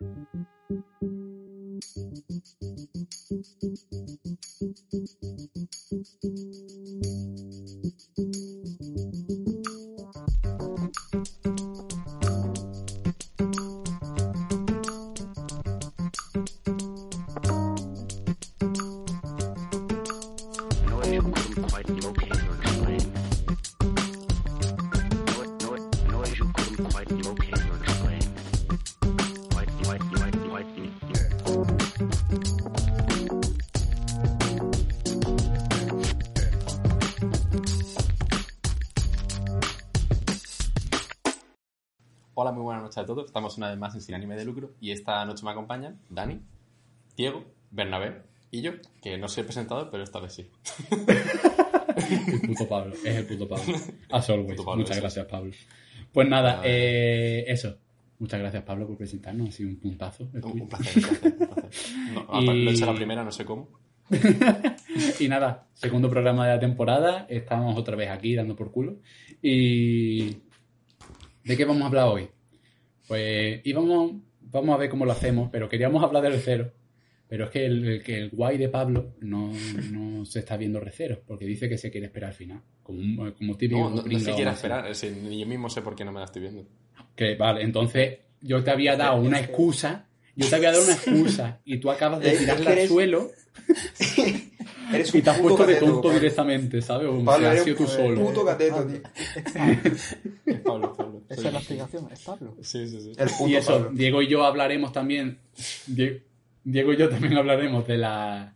Thank you. Todos. Estamos una vez más en Sin Anime de Lucro y esta noche me acompañan Dani, Diego, Bernabé y yo, que no soy presentado, pero esta vez sí. El puto Pablo, es el puto Pablo. As always. Pablo, Muchas gracias, Pablo. Pues nada, eh, eso. Muchas gracias, Pablo, por presentarnos. Ha sido un puntazo. Un, un placer, un placer, un placer. No, Y- Lo he hecho la primera, no sé cómo. y nada, segundo programa de la temporada. Estamos otra vez aquí dando por culo. Y. ¿De qué vamos a hablar hoy? Pues íbamos. Vamos a ver cómo lo hacemos, pero queríamos hablar del cero. Pero es que el, el- que el guay de Pablo no, no se está viendo recero, porque dice que se quiere esperar al final. Como, un- como típico. No, no, no pringao se máximo. esperar. es decir, ni yo mismo sé por qué no me la estoy viendo. Que vale, entonces yo te había dado una excusa, yo te había dado una excusa y tú acabas de que tirarla al suelo Eres y un te has puto puesto de tonto Pablo. directamente, ¿sabes? O Pablo, sea, has eres sido tú un solo. puto cateto, tío. Es Pablo, Pablo. Esa soy es la explicación, es Pablo. Sí, sí, sí. El puto Y eso, Pablo. Diego y yo hablaremos también. Die- Diego y yo también hablaremos de la.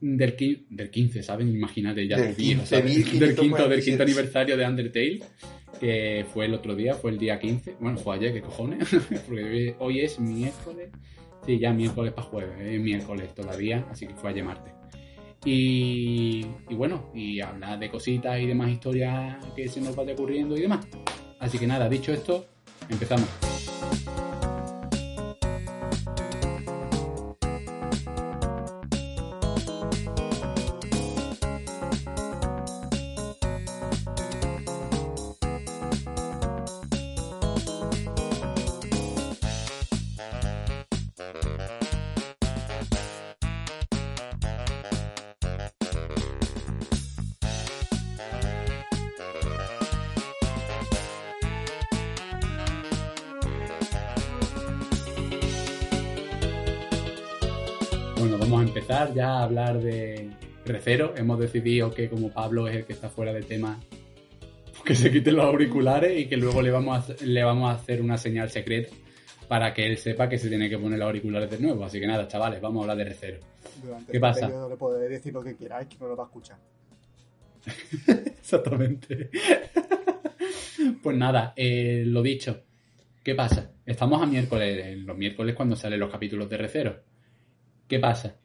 Del, qui- del 15, ¿saben? Imagínate, ya Del del viejo, 15.547. ¿sabes? Del quinto, del quinto aniversario de Undertale, que fue el otro día, fue el día 15. Bueno, fue ayer, ¿qué cojones? Porque hoy- hoy es miércoles. Sí, ya miércoles para jueves, es miércoles todavía, así que fue ayer martes. Y, bueno, y hablar de cositas y demás historias que se nos vaya ocurriendo y demás. Así que nada, dicho esto, empezamos. Ya a hablar de Recero. Hemos decidido que como Pablo es el que está fuera del tema, pues que se quiten los auriculares y que luego le vamos a, hacer- le vamos a hacer una señal secreta para que él sepa que se tiene que poner los auriculares de nuevo. Así que nada, chavales, vamos a hablar de Recero. Durante ¿Qué este pasa? periodo le podré decir lo que queráis, que no lo va a escuchar. Exactamente. pues nada, eh, lo dicho. ¿Qué pasa? Estamos a miércoles, en los miércoles cuando salen los capítulos de Recero. ¿Qué pasa?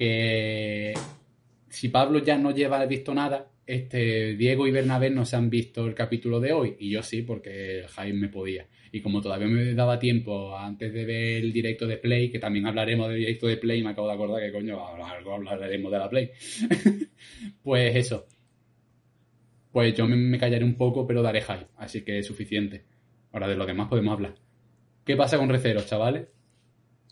Que si Pablo ya no lleva visto nada, este Diego y Bernabé no se han visto el capítulo de hoy. Y yo sí, porque Jaime podía. Y como todavía me daba tiempo antes de ver el directo de Play, que también hablaremos del directo de Play, me acabo de acordar que coño, hablaremos de la Play. pues eso. Pues yo me, me callaré un poco, pero daré hype, así que es suficiente. Ahora de lo demás podemos hablar. ¿Qué pasa con Receros, chavales?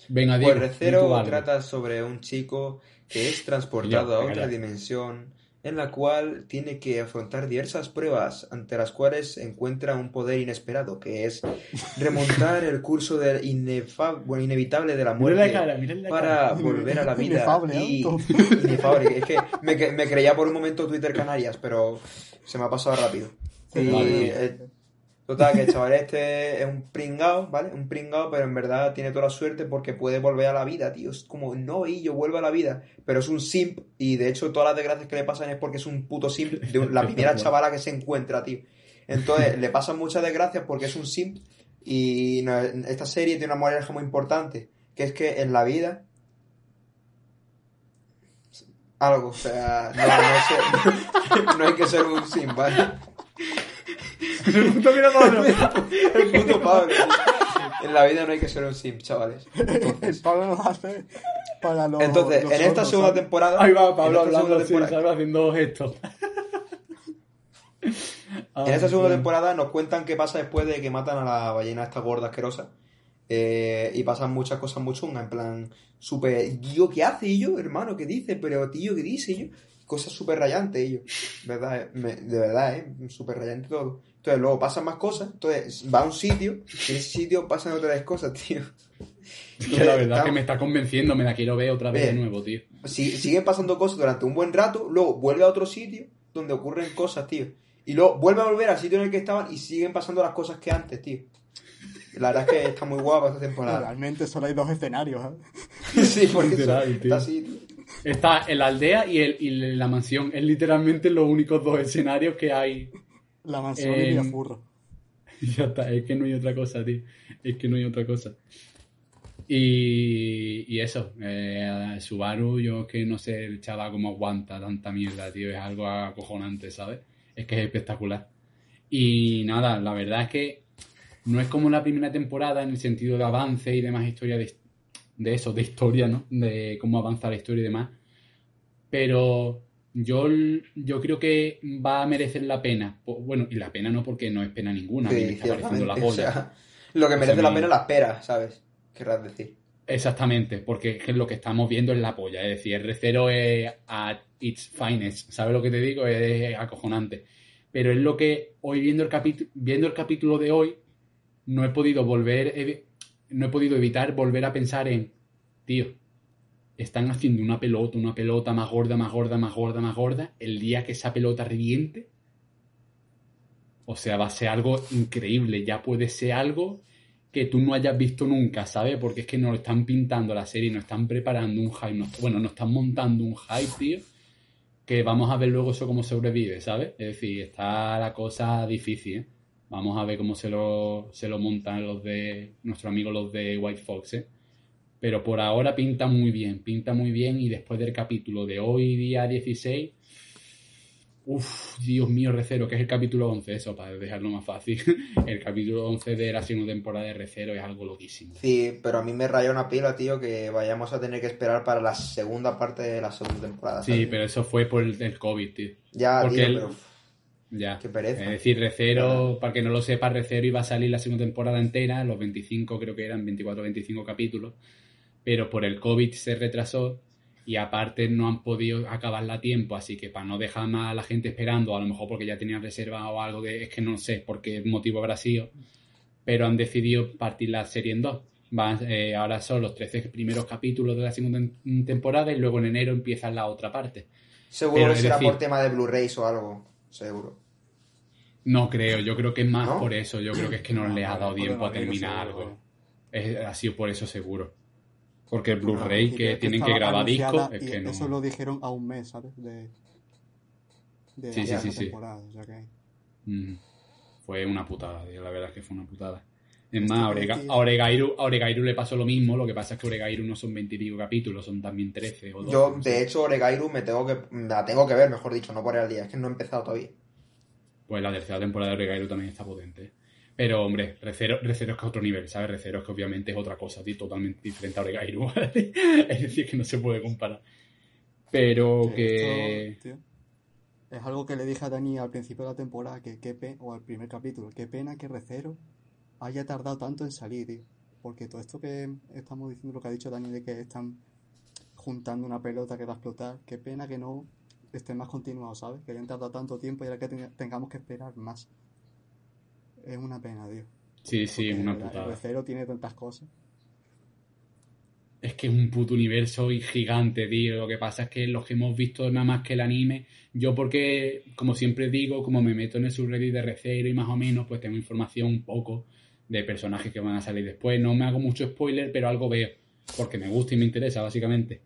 Venga, Diego. Pues Recero trata sobre un chico que es transportado Ya, a otra ya. dimensión en la cual tiene que afrontar diversas pruebas ante las cuales encuentra un poder inesperado que es remontar el curso del bueno, inevitable de la Mira la muerte cara, mira la para cara. volver a la vida Inefable, y inefable. es que me, me creía por un momento Twitter Canarias pero se me ha pasado rápido y Vale. eh, Total, que el chaval este es un pringao, ¿vale? Un pringao, pero en verdad tiene toda la suerte porque puede volver a la vida, tío. Es como, no, y yo vuelvo a la vida. Pero es un simp, y de hecho todas las desgracias que le pasan es porque es un puto simp de la primera chavala que se encuentra, tío. Entonces, le pasan muchas desgracias porque es un simp, y no- esta serie tiene una moraleja muy importante, que es que en la vida... Algo, o sea, no, no, sé- no hay que ser un simp, ¿vale? El puto mira Pablo. El puto Pablo. En la vida no hay que ser un simp, chavales. El Pablo lo hace para los. Entonces, los en esta sordos, segunda ¿sabes? temporada. Ahí va Pablo en esta hablando. Haciendo gestos. En esta segunda temporada nos cuentan qué pasa después de que matan a la ballena esta gorda asquerosa. Eh, y pasan muchas cosas muy chungas, en plan, súper, tío, ¿qué hace ello, hermano? ¿Qué dice? Pero, tío, ¿qué dice ello? Cosas súper rayantes ello, ¿verdad? Eh, me- de verdad, ¿eh? Súper rayante todo. Entonces, luego pasan más cosas, entonces va a un sitio, y en ese sitio pasan otras cosas, tío. Que la verdad Está- que me está convenciendo, me la quiero ver otra vez de nuevo, tío. si- siguen pasando cosas durante un buen rato, luego vuelve a otro sitio donde ocurren cosas, tío. Y luego vuelve a volver al sitio en el que estaban y siguen pasando las cosas que antes, tío. La verdad es que está muy guapa esta temporada. Realmente solo hay dos escenarios, ¿eh? sí, porque eso Literal, tío. está así, tío. Está en la aldea y, el, y la mansión. Es literalmente los únicos dos escenarios que hay. La mansión Eh, y Villafurro. Y ya está, es que no hay otra cosa, tío. Es que no hay otra cosa. Y, y eso, eh, Subaru, yo es que no sé el chaval cómo aguanta tanta mierda, tío. Es algo acojonante, ¿sabes? Es que es espectacular. Y nada, la verdad es que no es como la primera temporada en el sentido de avance y demás historia de, de eso, de historia, ¿no? De cómo avanza la historia y demás. Pero yo, yo creo que va a merecer la pena. Bueno, y la pena no porque no es pena ninguna, a mí me Sí, está pareciendo la polla. O sea, lo que O merece sea, la pena la espera, ¿sabes? Querrás decir. Exactamente, porque es lo que estamos viendo es la polla. Es decir, R0 es at its finest. ¿Sabes lo que te digo? Es acojonante. Pero es lo que hoy viendo el, capítulo viendo el capítulo de hoy, no he podido volver, no he podido evitar volver a pensar en, tío, están haciendo una pelota, una pelota más gorda, más gorda, más gorda, más gorda. El día que esa pelota reviente, o sea, va a ser algo increíble. Ya puede ser algo que tú no hayas visto nunca, ¿sabes? Porque es que nos están pintando la serie, nos están preparando un hype, bueno, nos están montando un hype, tío, que vamos a ver luego eso cómo sobrevive, ¿sabes? Es decir, está la cosa difícil, ¿eh? Vamos a ver cómo se lo, se lo montan los de, nuestros amigos los de White Fox, ¿eh? Pero por ahora pinta muy bien, pinta muy bien y después del capítulo de hoy, día 16, uff, Dios mío, Recero, que es el capítulo 11, eso, para dejarlo más fácil. El capítulo 11 de la segunda temporada de Recero es algo loquísimo. Sí, pero a mí me raya una pila, tío, que vayamos a tener que esperar para la segunda parte de la segunda temporada. Sí, pero eso fue por el, COVID, tío. Ya, porque tío, pero... Ya. Qué pereza. Es decir, Recero, para que no lo sepa, Recero iba a salir la segunda temporada entera, los 25, creo que eran 24 25 capítulos, pero por el COVID se retrasó y aparte no han podido acabarla a tiempo, así que para no dejar más a la gente esperando, a lo mejor porque ya tenían reserva o algo de, es que no sé por qué motivo habrá sido, pero han decidido partir la serie en dos. Van, eh, ahora son los 13 primeros capítulos de la segunda tem- temporada y luego en enero empieza la otra parte. Seguro Pero que será decir- por tema de Blu-rays o algo. Seguro. No creo, yo creo que es más ¿No? por eso, yo creo que es que no No, les ha dado tiempo a terminar algo. Es, ha sido por eso seguro. Porque el Blu-ray que tienen que grabar discos es y que no. Eso lo dijeron a un mes, ¿sabes? De, de Sí, sí, la sí, sí. temporada. O sea que... Mm. Fue una putada, tío, la verdad es que fue una putada. Es más, a, Orega- a Oregairu, a Oregairu le pasó lo mismo, lo que pasa es que Oregairu no son 20 y pico capítulos, son también 13 o 12. Yo, no sé. de hecho, Oregairu me tengo que, la tengo que ver, mejor dicho, no por el día, es que no he empezado todavía. Pues la tercera temporada de Oregairu también está potente. Pero, hombre, Recero, Recero es que es otro nivel, ¿sabes? Recero es que obviamente es otra cosa, tío, totalmente diferente a Oregairu. ¿vale? es decir, que no se puede comparar. Pero que que... esto, tío, es algo que le dije a Dani al principio de la temporada, que qué pe- o al primer capítulo, qué pena que Recero haya tardado tanto en salir, tío. Porque todo esto que estamos diciendo, lo que ha dicho Dani, de que están juntando una pelota que va a explotar, qué pena que no esté más continuado, ¿sabes? Que hayan tardado tanto tiempo y ahora que ten- tengamos que esperar más. Es una pena, tío. Sí, sí, es una el putada. Recero tiene tantas cosas. Es que es un puto universo y gigante, tío. Lo que pasa es que los que hemos visto nada más que el anime, yo porque, como siempre digo, como me meto en el subreddit de Recero y más o menos, pues tengo información un poco de personajes que van a salir después. No me hago mucho spoiler, pero algo veo, porque me gusta y me interesa, básicamente.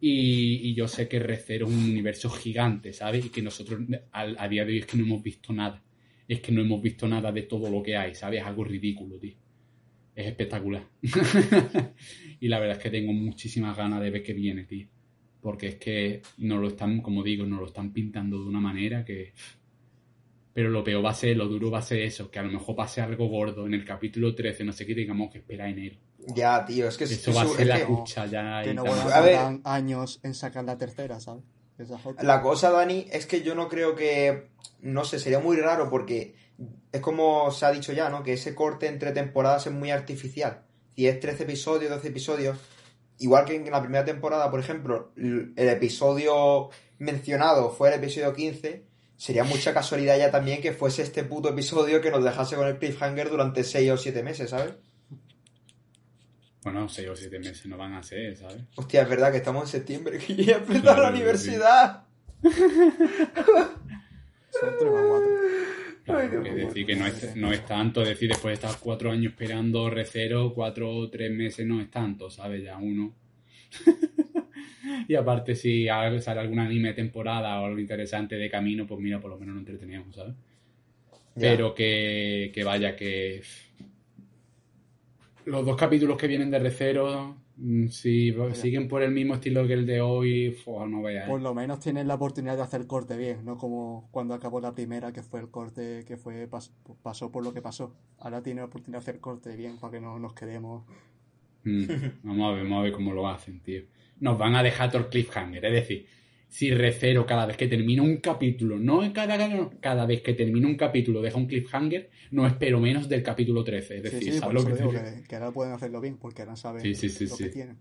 Y, y yo sé que Recero es un universo gigante, ¿sabes? Y que nosotros al- a, día de hoy es que no hemos visto nada. Es que no hemos visto nada de todo lo que hay, ¿sabes? Es algo ridículo, tío. Es espectacular. y la verdad es que tengo muchísimas ganas de ver qué viene, tío. Porque es que nos lo están, como digo, nos lo están pintando de una manera que. Pero lo peor va a ser, lo duro va a ser eso, que a lo mejor pase algo gordo en el capítulo 13, no sé qué, tengamos que esperar enero. Ya, tío, es que es- Eso va a ser es la que- cucha ya Que y no van A ver. años en sacar la tercera, ¿sabes? Es. La cosa, Dani, es que yo no creo que. No sé, sería muy raro porque es como se ha dicho ya, ¿no? Que ese corte entre temporadas es muy artificial. 10, 13 episodios, 12 episodios, igual que en la primera temporada, por ejemplo, el episodio mencionado fue el episodio 15, sería mucha casualidad ya también que fuese este puto episodio que nos dejase con el cliffhanger durante 6 o 7 meses, ¿sabes? Bueno, seis o siete meses no van a ser, ¿sabes? Hostia, es verdad que estamos en septiembre, que yo ya he empezado Claro, la universidad. Son tres o cuatro. Claro, mío. decir que no es, no es tanto, es decir, después de estar cuatro años esperando recero, cuatro o tres meses no es tanto, ¿sabes? Ya uno. y aparte, si sale algún anime de temporada o algo interesante de camino, pues mira, por lo menos nos entreteníamos, ¿sabes? Ya. Pero que, que vaya, que los dos capítulos que vienen de Recero, mm, si siguen por el mismo estilo que el de hoy, fua, no veas. Por lo menos tienes la oportunidad de hacer corte bien, no como cuando acabó la primera, que fue el corte que fue pas- pasó por lo que pasó. Ahora tienes la oportunidad de hacer corte bien para que no nos quedemos. Mm, Vamos a ver, vamos a ver cómo lo hacen, tío. Nos van a dejar todo el cliffhanger. Es decir, si Recero cada vez que termina un capítulo, no en cada cada vez que termina un capítulo deja un cliffhanger, no espero menos del capítulo 13. Es decir, sí, ¿sabes lo que digo que, que ahora pueden hacerlo bien, porque ahora saben Sí, lo que tienen.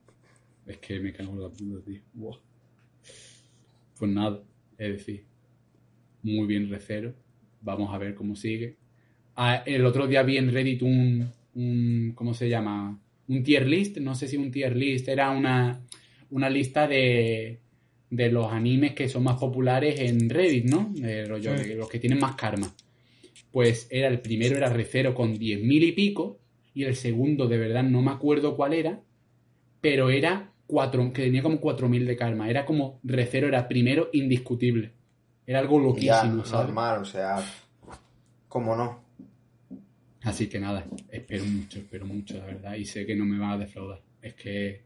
Es que me cago en la puta, tío. Pues nada, es decir, muy bien Recero. Vamos a ver cómo sigue. Ah, el otro día vi en Reddit un, un. ¿Cómo se llama? Un tier list. No sé si un tier list. Era una, una lista de, de los animes que son más populares en Reddit, ¿no? Sí. de los que tienen más karma. Pues era el primero era Recero con 10.000 y pico. Y el segundo, de verdad, no me acuerdo cuál era pero era cuatro, que tenía como 4.000 de karma. Era como Recero era primero indiscutible. Era algo Ya, loquísimo, ¿sabes? normal, o sea, ¿cómo no? Así que nada, espero mucho, espero mucho, la verdad. Y sé que no me van a defraudar. Es que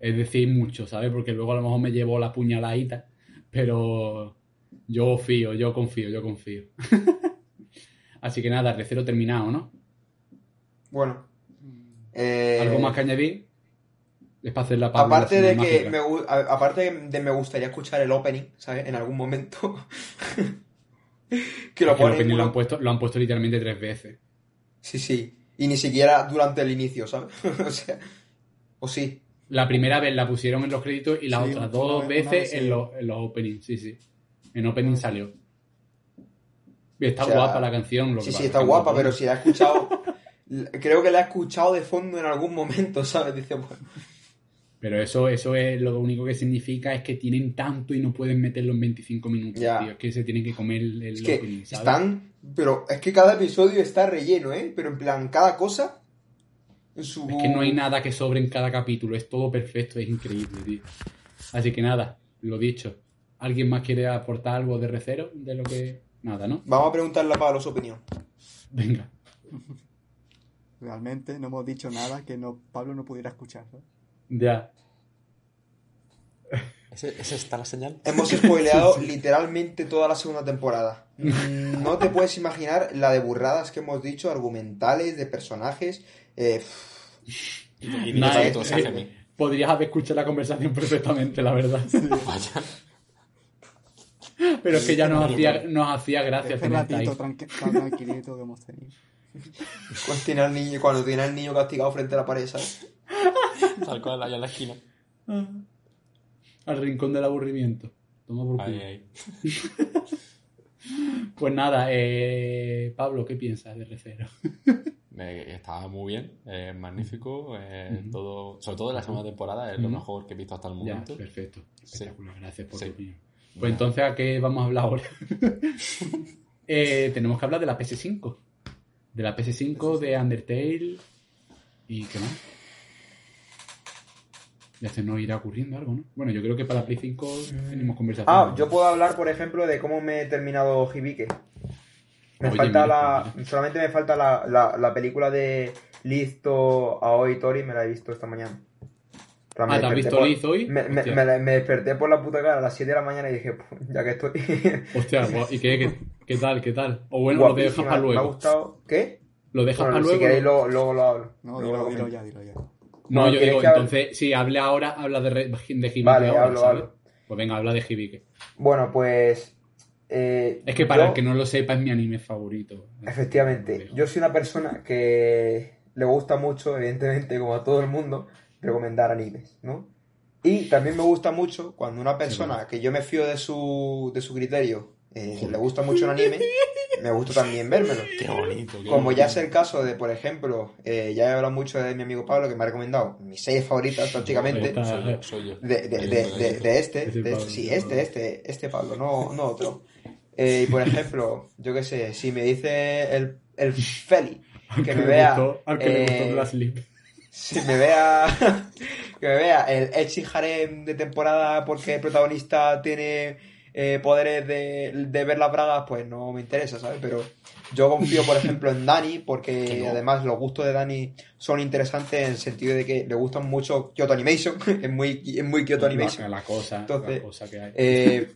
es decir mucho, ¿sabes? Porque luego a lo mejor me llevo la puñaladita, pero yo fío, yo confío, yo confío. Así que nada, Recero terminado, ¿no? Bueno. eh, ¿Algo más que añadir? Es para hacer la Aparte de que me, aparte de me gustaría escuchar el opening, ¿sabes? En algún momento. que lo Es que el ponen. opening lo han puesto, lo han puesto literalmente tres veces. Sí, sí. Y ni siquiera durante el inicio, ¿sabes? o sea. O sí. La primera vez la pusieron en los créditos y las Sí, otras dos vez- veces vez en, sí. los, en los openings, sí, sí. En opening salió. Y está O sea, guapa la canción. Lo Sí, sí, es está guapa, pero si la he escuchado. creo que la he escuchado de fondo en algún momento, ¿sabes? Dice, bueno. Pero eso, eso es lo único que significa es que tienen tanto y no pueden meterlo en 25 minutos, Ya. tío. Es que se tienen que comer el, el Es que opening, ¿sabes? están. Pero es que cada episodio está relleno, ¿eh? Pero en plan, cada cosa. Su... Es que no hay nada que sobre en cada capítulo, es todo perfecto, es increíble, tío. Así que nada, lo dicho. ¿Alguien más quiere aportar algo de recero? De lo que. Nada, ¿no? Vamos a preguntarle a Pablo su opinión. Venga. Realmente no hemos dicho nada que no Pablo no pudiera escuchar. ¿no? Ya. ¿Ese, ese está la señal? Hemos spoileado literalmente toda la segunda temporada. Mm, No te puedes imaginar la de burradas que hemos dicho, argumentales, de personajes. eh, Y, y eh, mí. Podrías haber escuchado la conversación perfectamente, la verdad. Vaya. Pero es que ya nos hacía, nos hacía gracia Este ratito tan tranquilito que hemos tenido. cuando tiene al niño, cuando tiene al niño castigado frente a la pared, ¿sabes? Tal cual, allá en la esquina. Al rincón del aburrimiento. Toma por culo. Pues nada, eh, Pablo, ¿qué piensas de Recero? Eh, estaba muy bien, eh, magnífico. eh, todo, sobre todo en la segunda temporada, es lo mejor que he visto hasta el Ya, momento. perfecto. Espectacular, gracias por Sí. tu opinión. Pues entonces, ¿a qué vamos a hablar ahora? Eh, tenemos que hablar de la PS5. De la PS5, de Undertale y ¿qué más? Ya se nos irá ocurriendo algo, ¿no? Bueno, yo creo que para Play 5 tenemos conversación. Ah, yo puedo hablar, por ejemplo, de cómo me he terminado Hibike. Me Oye, falta mira, la. mira. Solamente me falta la, la, la película de Listo Aoi Tori, me la he visto esta mañana. Ah, ¿te has visto por- Liz hoy? Me, me- me me desperté por la puta cara a las 7 de la mañana y dije, pues, ya que estoy. Hostia, ¿y qué, qué, qué tal? ¿Qué tal? O bueno, lo dejas guapísima, para Me ha luego. gustado. ¿Qué? Lo dejas Bueno, para si luego. queréis, luego, luego lo hablo. No, Luego lo dilo, dilo ya, dilo ya. No, No, yo ¿quieres digo, que hable? entonces, si hable ahora, habla de, de Hibike Vale, ahora, hablo, ¿sabes? hablo. Pues venga, habla de Hibike. Bueno, pues. eh, Es que para yo- el que no lo sepa, es mi anime favorito. Efectivamente, yo soy una persona que le gusta mucho, evidentemente, como a todo el mundo, recomendar animes, ¿no? Y también me gusta mucho cuando una persona que yo me fío de su, de su criterio eh, le gusta mucho un anime, me gusta también vérmelo. Qué bonito. qué Como ya es el caso de, por ejemplo, eh, ya he hablado mucho de mi amigo Pablo, que me ha recomendado mis series favoritas prácticamente. De, de, de, de, de este, de este, sí, este, este, este Pablo, no, no otro. Eh, y por ejemplo, yo qué sé, si me dice el, el Feli que me vea, gustó- al que le eh, si me vea, que me vea el Echi Harem de temporada porque el protagonista tiene eh, poderes de, de ver las bragas, pues no me interesa, ¿sabes? Pero yo confío, por ejemplo, en Dani, Que porque no. además los gustos de Dani son interesantes en el sentido de que le gustan mucho Kyoto Animation, es muy, es muy Kyoto Animation. La cosa, Entonces, la cosa que hay. Eh,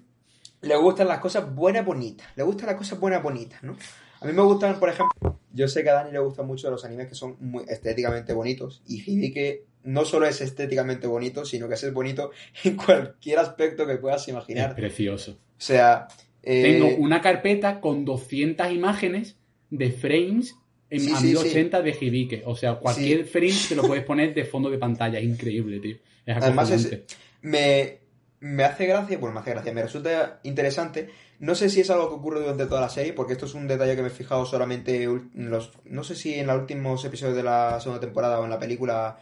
le gustan las cosas buenas, bonitas. Le gustan las cosas buenas, bonitas, ¿no? A mí me gustan, por ejemplo, yo sé que a Dani le gustan mucho los animes que son muy estéticamente bonitos. Y Hibike no solo es estéticamente bonito, sino que es bonito en cualquier aspecto que puedas es imaginar. precioso. O sea, eh, Tengo una carpeta con 200 imágenes de frames en Sí, a sí, 1080 de Hibike. O sea, cualquier frame te lo puedes poner de fondo de pantalla. Es increíble, tío. Es Además es- me, me hace gracia, bueno, me hace gracia, me resulta interesante. No sé si es algo que ocurre durante toda la serie, porque esto es un detalle que me he fijado solamente en los. No sé si en los últimos episodios de la segunda temporada o en la película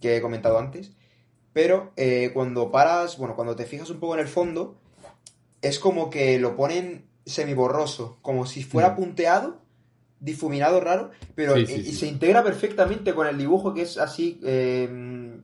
que he comentado antes. Pero eh, cuando paras, bueno, cuando te fijas un poco en el fondo, es como que lo ponen semiborroso, como si fuera Mm. punteado, difuminado raro, pero Sí, se integra perfectamente con el dibujo que es así eh,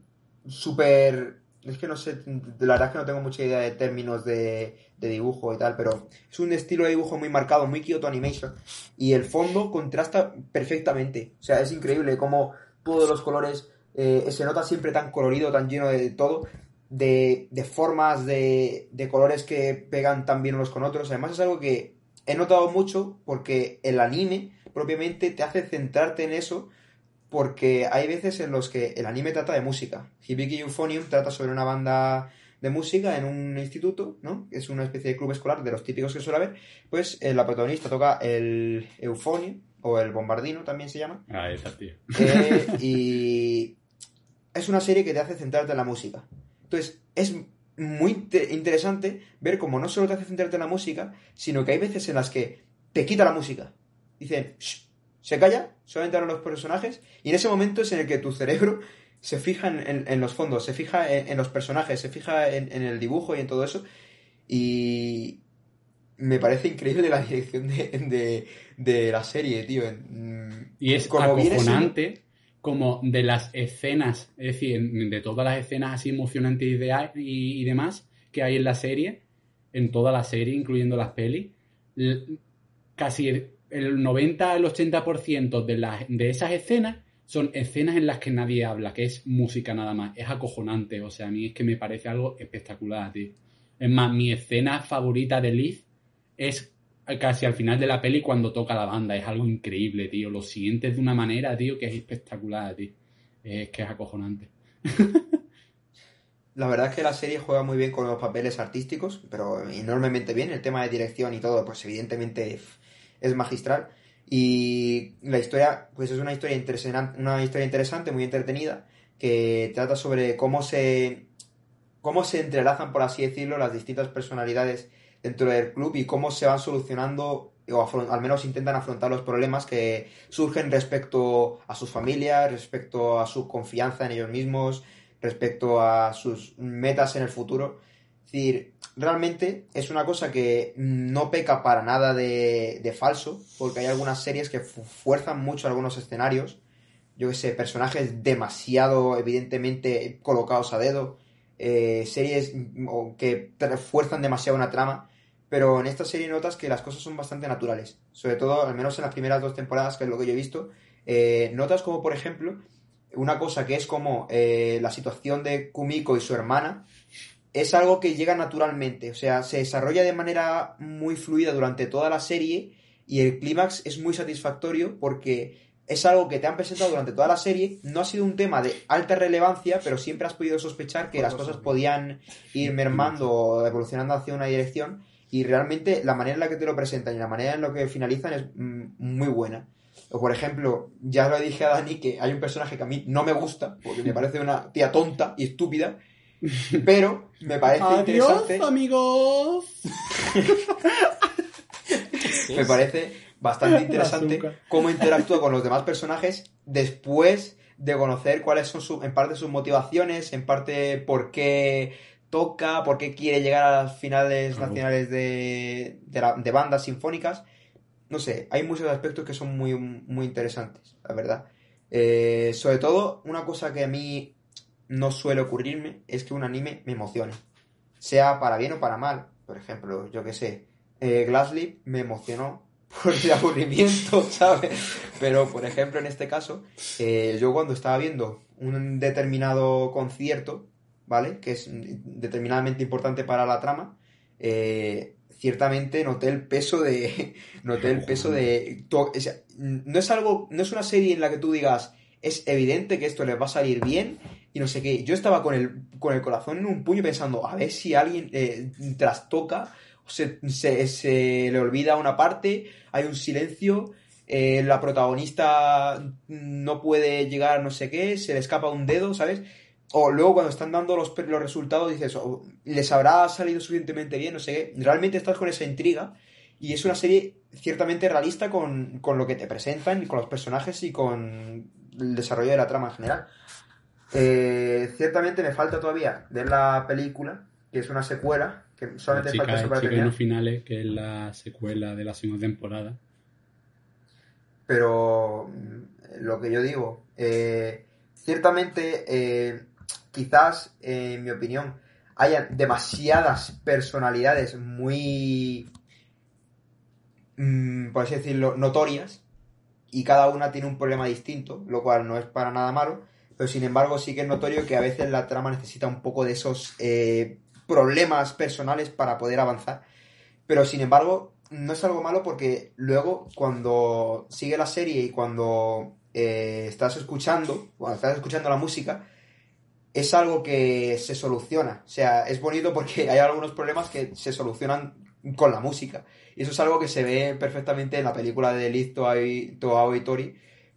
súper... Es que no sé, la verdad es que no tengo mucha idea de términos de, de dibujo y tal, pero es un estilo de dibujo muy marcado, muy Kyoto Animation, y el fondo contrasta perfectamente. O sea, es increíble cómo todos los colores eh, se nota siempre tan colorido, tan lleno de todo, de, de formas, de, de colores que pegan tan bien unos con otros. Además es algo que he notado mucho porque el anime propiamente te hace centrarte en eso porque hay veces en los que el anime trata de música. Hibiki Euphonium trata sobre una banda de música en un instituto, ¿no? Es una especie de club escolar de los típicos que suele haber. Pues eh, la protagonista toca el eufonio o el bombardino también se llama. Ah, esa, tío. Eh, y es una serie que te hace centrarte en la música. Entonces, es muy inte- interesante ver cómo no solo te hace centrarte en la música, sino que hay veces en las que te quita la música. Dicen, "Shh", se calla, solamente hablan los personajes, y en ese momento es en el que tu cerebro se fija en, en- en los fondos, se fija en, en los personajes, se fija en, el dibujo y en todo eso. Y me parece increíble la dirección de, de- de la serie, tío. Y es como acojonante como de las escenas, es decir, de todas las escenas así emocionantes y, de- y- y demás que hay en la serie, en toda la serie, incluyendo las pelis, casi el, el 90 al 80% de, de esas escenas son escenas en las que nadie habla, que es música nada más. Es acojonante, o sea, a mí es que me parece algo espectacular, tío. Es más, mi escena favorita de Liz es casi al final de la peli cuando toca la banda. Es algo increíble, tío. Lo sientes de una manera, tío, que es espectacular, tío. Es que es acojonante. La verdad es que la serie juega muy bien con los papeles artísticos, pero enormemente bien. El tema de dirección y todo, pues evidentemente es magistral. Y la historia, pues es una historia interesante, una historia interesante, muy entretenida, que trata sobre cómo se, cómo se entrelazan, por así decirlo, las distintas personalidades dentro del club y cómo se van solucionando, o al menos intentan afrontar los problemas que surgen respecto a sus familias, respecto a su confianza en ellos mismos, respecto a sus metas en el futuro. Es decir, realmente es una cosa que no peca para nada de, falso, porque hay algunas series que fu- fuerzan mucho algunos escenarios. Yo que sé, personajes demasiado evidentemente colocados a dedo, eh, series mm, que fuerzan demasiado una trama, pero en esta serie notas que las cosas son bastante naturales. Sobre todo, al menos en las primeras dos temporadas, que es lo que yo he visto, eh, notas como, por ejemplo, una cosa que es como eh, la situación de Kumiko y su hermana, es algo que llega naturalmente, o sea, se desarrolla de manera muy fluida durante toda la serie y el clímax es muy satisfactorio porque es algo que te han presentado durante toda la serie, no ha sido un tema de alta relevancia, pero siempre has podido sospechar que las cosas podían ir mermando o evolucionando hacia una dirección y realmente la manera en la que te lo presentan y la manera en la que finalizan es mm, muy buena. O por ejemplo, ya lo dije a Dani que hay un personaje que a mí no me gusta, porque me parece una tía tonta y estúpida, pero me parece interesante. amigos. Me parece bastante interesante cómo interactúa con los demás personajes después de conocer cuáles son su- en parte sus motivaciones, en parte por qué toca, por qué quiere llegar a las finales Claro. nacionales de, de, la- de bandas sinfónicas. No sé, hay muchos aspectos que son muy, muy interesantes, la verdad. Eh, sobre todo, una cosa que a mí no suele ocurrirme es que un anime me emocione. Sea para bien o para mal. Por ejemplo, yo que sé, eh, Glassleaf me emocionó por el aburrimiento, ¿sabes? Pero, por ejemplo, en este caso, eh, yo cuando estaba viendo un determinado concierto, ¿vale? Que es determinadamente importante para la trama, eh, ciertamente noté el peso de... noté el peso de... no es algo... No es una serie en la que tú digas, es evidente que esto les va a salir bien y no sé qué. Yo estaba con el, con el corazón en un puño pensando, a ver si alguien eh, trastoca, se, se, se le olvida una parte, hay un silencio, eh, la protagonista no puede llegar no sé qué, se le escapa un dedo, ¿sabes? O luego cuando están dando los, los resultados dices, oh, les habrá salido suficientemente bien, no sé qué. Realmente estás con esa intriga y es una serie ciertamente realista con, con lo que te presentan y con los personajes y con el desarrollo de la trama en general. Eh, ciertamente me falta todavía ver la película, que es una secuela, que La solamente chica, falta eso para terminar. finales, que es la secuela de la segunda temporada. Pero mm, lo que yo digo, eh, ciertamente, eh, quizás, en mi opinión, hayan demasiadas personalidades muy, mm, por así decirlo, notorias, y cada una tiene un problema distinto, lo cual no es para nada malo, pero sin embargo sí que es notorio que a veces la trama necesita un poco de esos eh, problemas personales para poder avanzar. Pero sin embargo, no es algo malo porque luego cuando sigue la serie y cuando eh, estás escuchando, cuando estás escuchando la música, es algo que se soluciona. O sea, es bonito porque hay algunos problemas que se solucionan con la música. Y eso es algo que se ve perfectamente en la película de Liz Toao y Tori,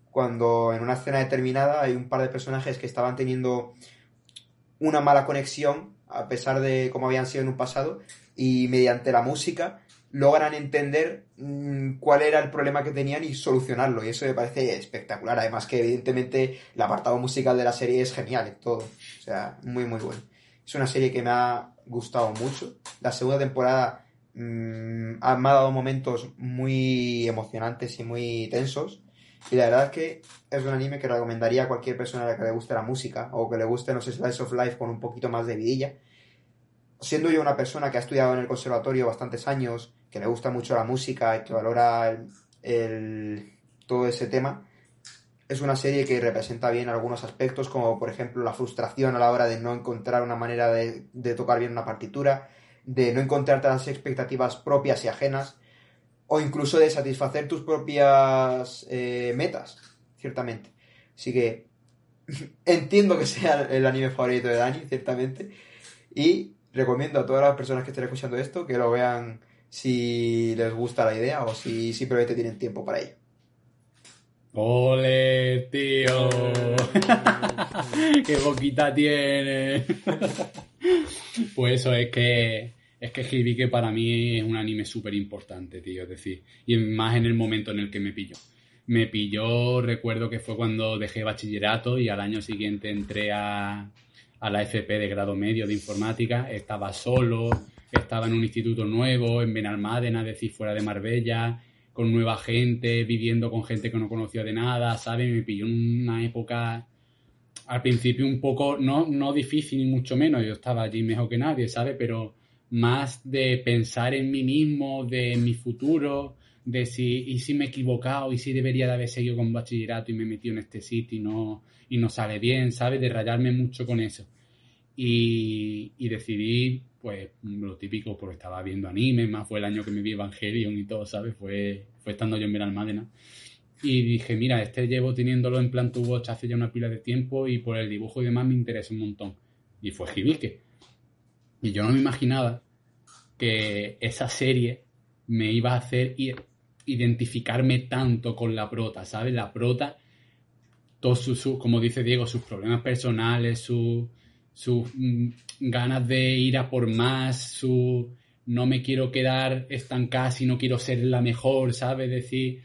cuando en una escena determinada hay un par de personajes que estaban teniendo una mala conexión, a pesar de cómo habían sido en un pasado, y mediante la música logran entender mm, cuál era el problema que tenían y solucionarlo. Y eso me parece espectacular. Además que evidentemente el apartado musical de la serie es genial en todo. Sea, muy muy bueno. Es una serie que me ha gustado mucho. La segunda temporada mm, ha- me ha dado momentos muy emocionantes y muy tensos. Y la verdad es que es un anime que recomendaría a cualquier persona a la que le guste la música o que le gusten los slice of life con un poquito más de vidilla. Siendo yo una persona que ha estudiado en el conservatorio bastantes años, que le gusta mucho la música y que valora el- todo ese tema, es una serie que representa bien algunos aspectos, como por ejemplo la frustración a la hora de no encontrar una manera de, tocar bien una partitura, de no encontrarte las expectativas propias y ajenas, o incluso de satisfacer tus propias eh, metas, ciertamente. Así que entiendo que sea el anime favorito de Dani, ciertamente, y recomiendo a todas las personas que estén escuchando esto que lo vean si les gusta la idea o si simplemente tienen tiempo para ello. ¡Ole, tío! ¡Qué boquita tiene! pues eso, es que es que Hibike para mí es un anime súper importante, tío. Es decir, y más en el momento en el que me pilló. Me pilló, recuerdo que fue cuando dejé bachillerato y al año siguiente entré a, a la FP de grado medio de informática. Estaba solo, estaba en un instituto nuevo, en Benalmádena, es decir, fuera de Marbella con nueva gente, viviendo con gente que no conocía de nada, ¿sabes? Me pilló en una época al principio un poco, no, no difícil ni mucho menos, yo estaba allí mejor que nadie, ¿sabes? Pero más de pensar en mí mismo, de mi futuro, de si, y si me he equivocado, y si debería de haber seguido con bachillerato y me he metido en este sitio y no, y no sale bien, ¿sabes? De rayarme mucho con eso. Y, y decidí, pues, lo típico, porque estaba viendo anime, más fue el año que me vi Evangelion y todo, ¿sabes? Fue, fue estando yo en Benalmádena. Y dije, mira, este llevo teniéndolo en plan tu watch hace ya una pila de tiempo y por el dibujo y demás me interesa un montón. Y fue Hibike. Y yo no me imaginaba que esa serie me iba a hacer identificarme tanto con la prota, ¿sabes? La prota, todos sus, como dice Diego, sus problemas personales, su- sus mm, ganas de ir a por más, su no me quiero quedar estancada si no quiero ser la mejor, ¿sabes? Decir,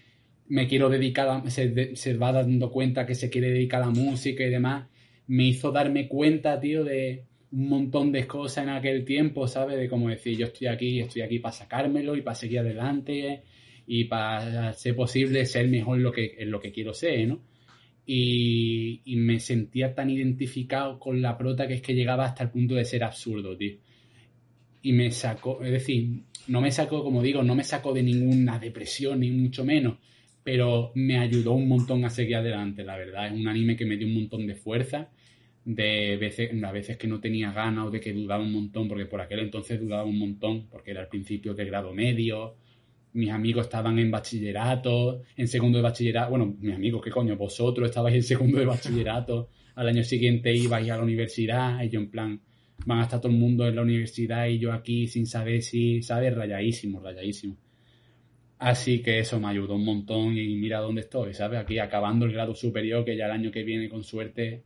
me quiero dedicar a, se, va dando cuenta que se quiere dedicar a la música y demás, me hizo darme cuenta, tío, de un montón de cosas en aquel tiempo, ¿sabes? De como decir, yo estoy aquí, estoy aquí para sacármelo y para seguir adelante y para ser posible ser mejor en lo que, en lo que quiero ser, ¿no? Y, y me sentía tan identificado con la prota que es que llegaba hasta el punto de ser absurdo, tío. Y me sacó, es decir, no me sacó, como digo, no me sacó de ninguna depresión, ni mucho menos, pero me ayudó un montón a seguir adelante, la verdad. Es un anime que me dio un montón de fuerza, de veces, a veces que no tenía ganas o de que dudaba un montón, porque por aquel entonces dudaba un montón, porque era el principio de grado medio, mis amigos estaban en bachillerato, en segundo de bachillerato, bueno, mis amigos, ¿qué coño? Vosotros estabais en segundo de bachillerato, al año siguiente ibais a la universidad, y yo en plan, van a estar todo el mundo en la universidad y yo aquí sin saber si, ¿sabes? Rayadísimo, rayadísimo. Así que eso me ayudó un montón y mira dónde estoy, ¿sabes? Aquí acabando el grado superior, que ya el año que viene, con suerte,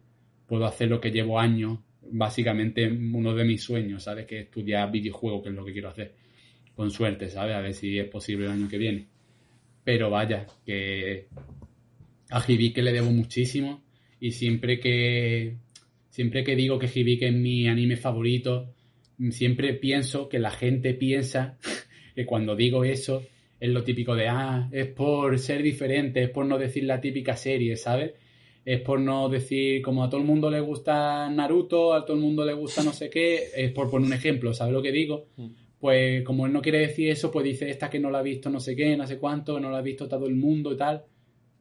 puedo hacer lo que llevo años, básicamente uno de mis sueños, ¿sabes? Que es estudiar videojuegos, que es lo que quiero hacer. Con suerte, ¿sabes? A ver si es posible el año que viene. Pero vaya, que a Hibike le debo muchísimo y siempre que siempre que digo que Hibike es mi anime favorito, siempre pienso que la gente piensa que cuando digo eso es lo típico de, ah, es por ser diferente, es por no decir la típica serie, ¿sabes? Es por no decir, como a todo el mundo le gusta Naruto, a todo el mundo le gusta no sé qué, es por poner un ejemplo, ¿sabes lo que digo? Pues como él no quiere decir eso, pues dice esta que no la ha visto no sé qué, no sé cuánto, no la ha visto todo el mundo y tal.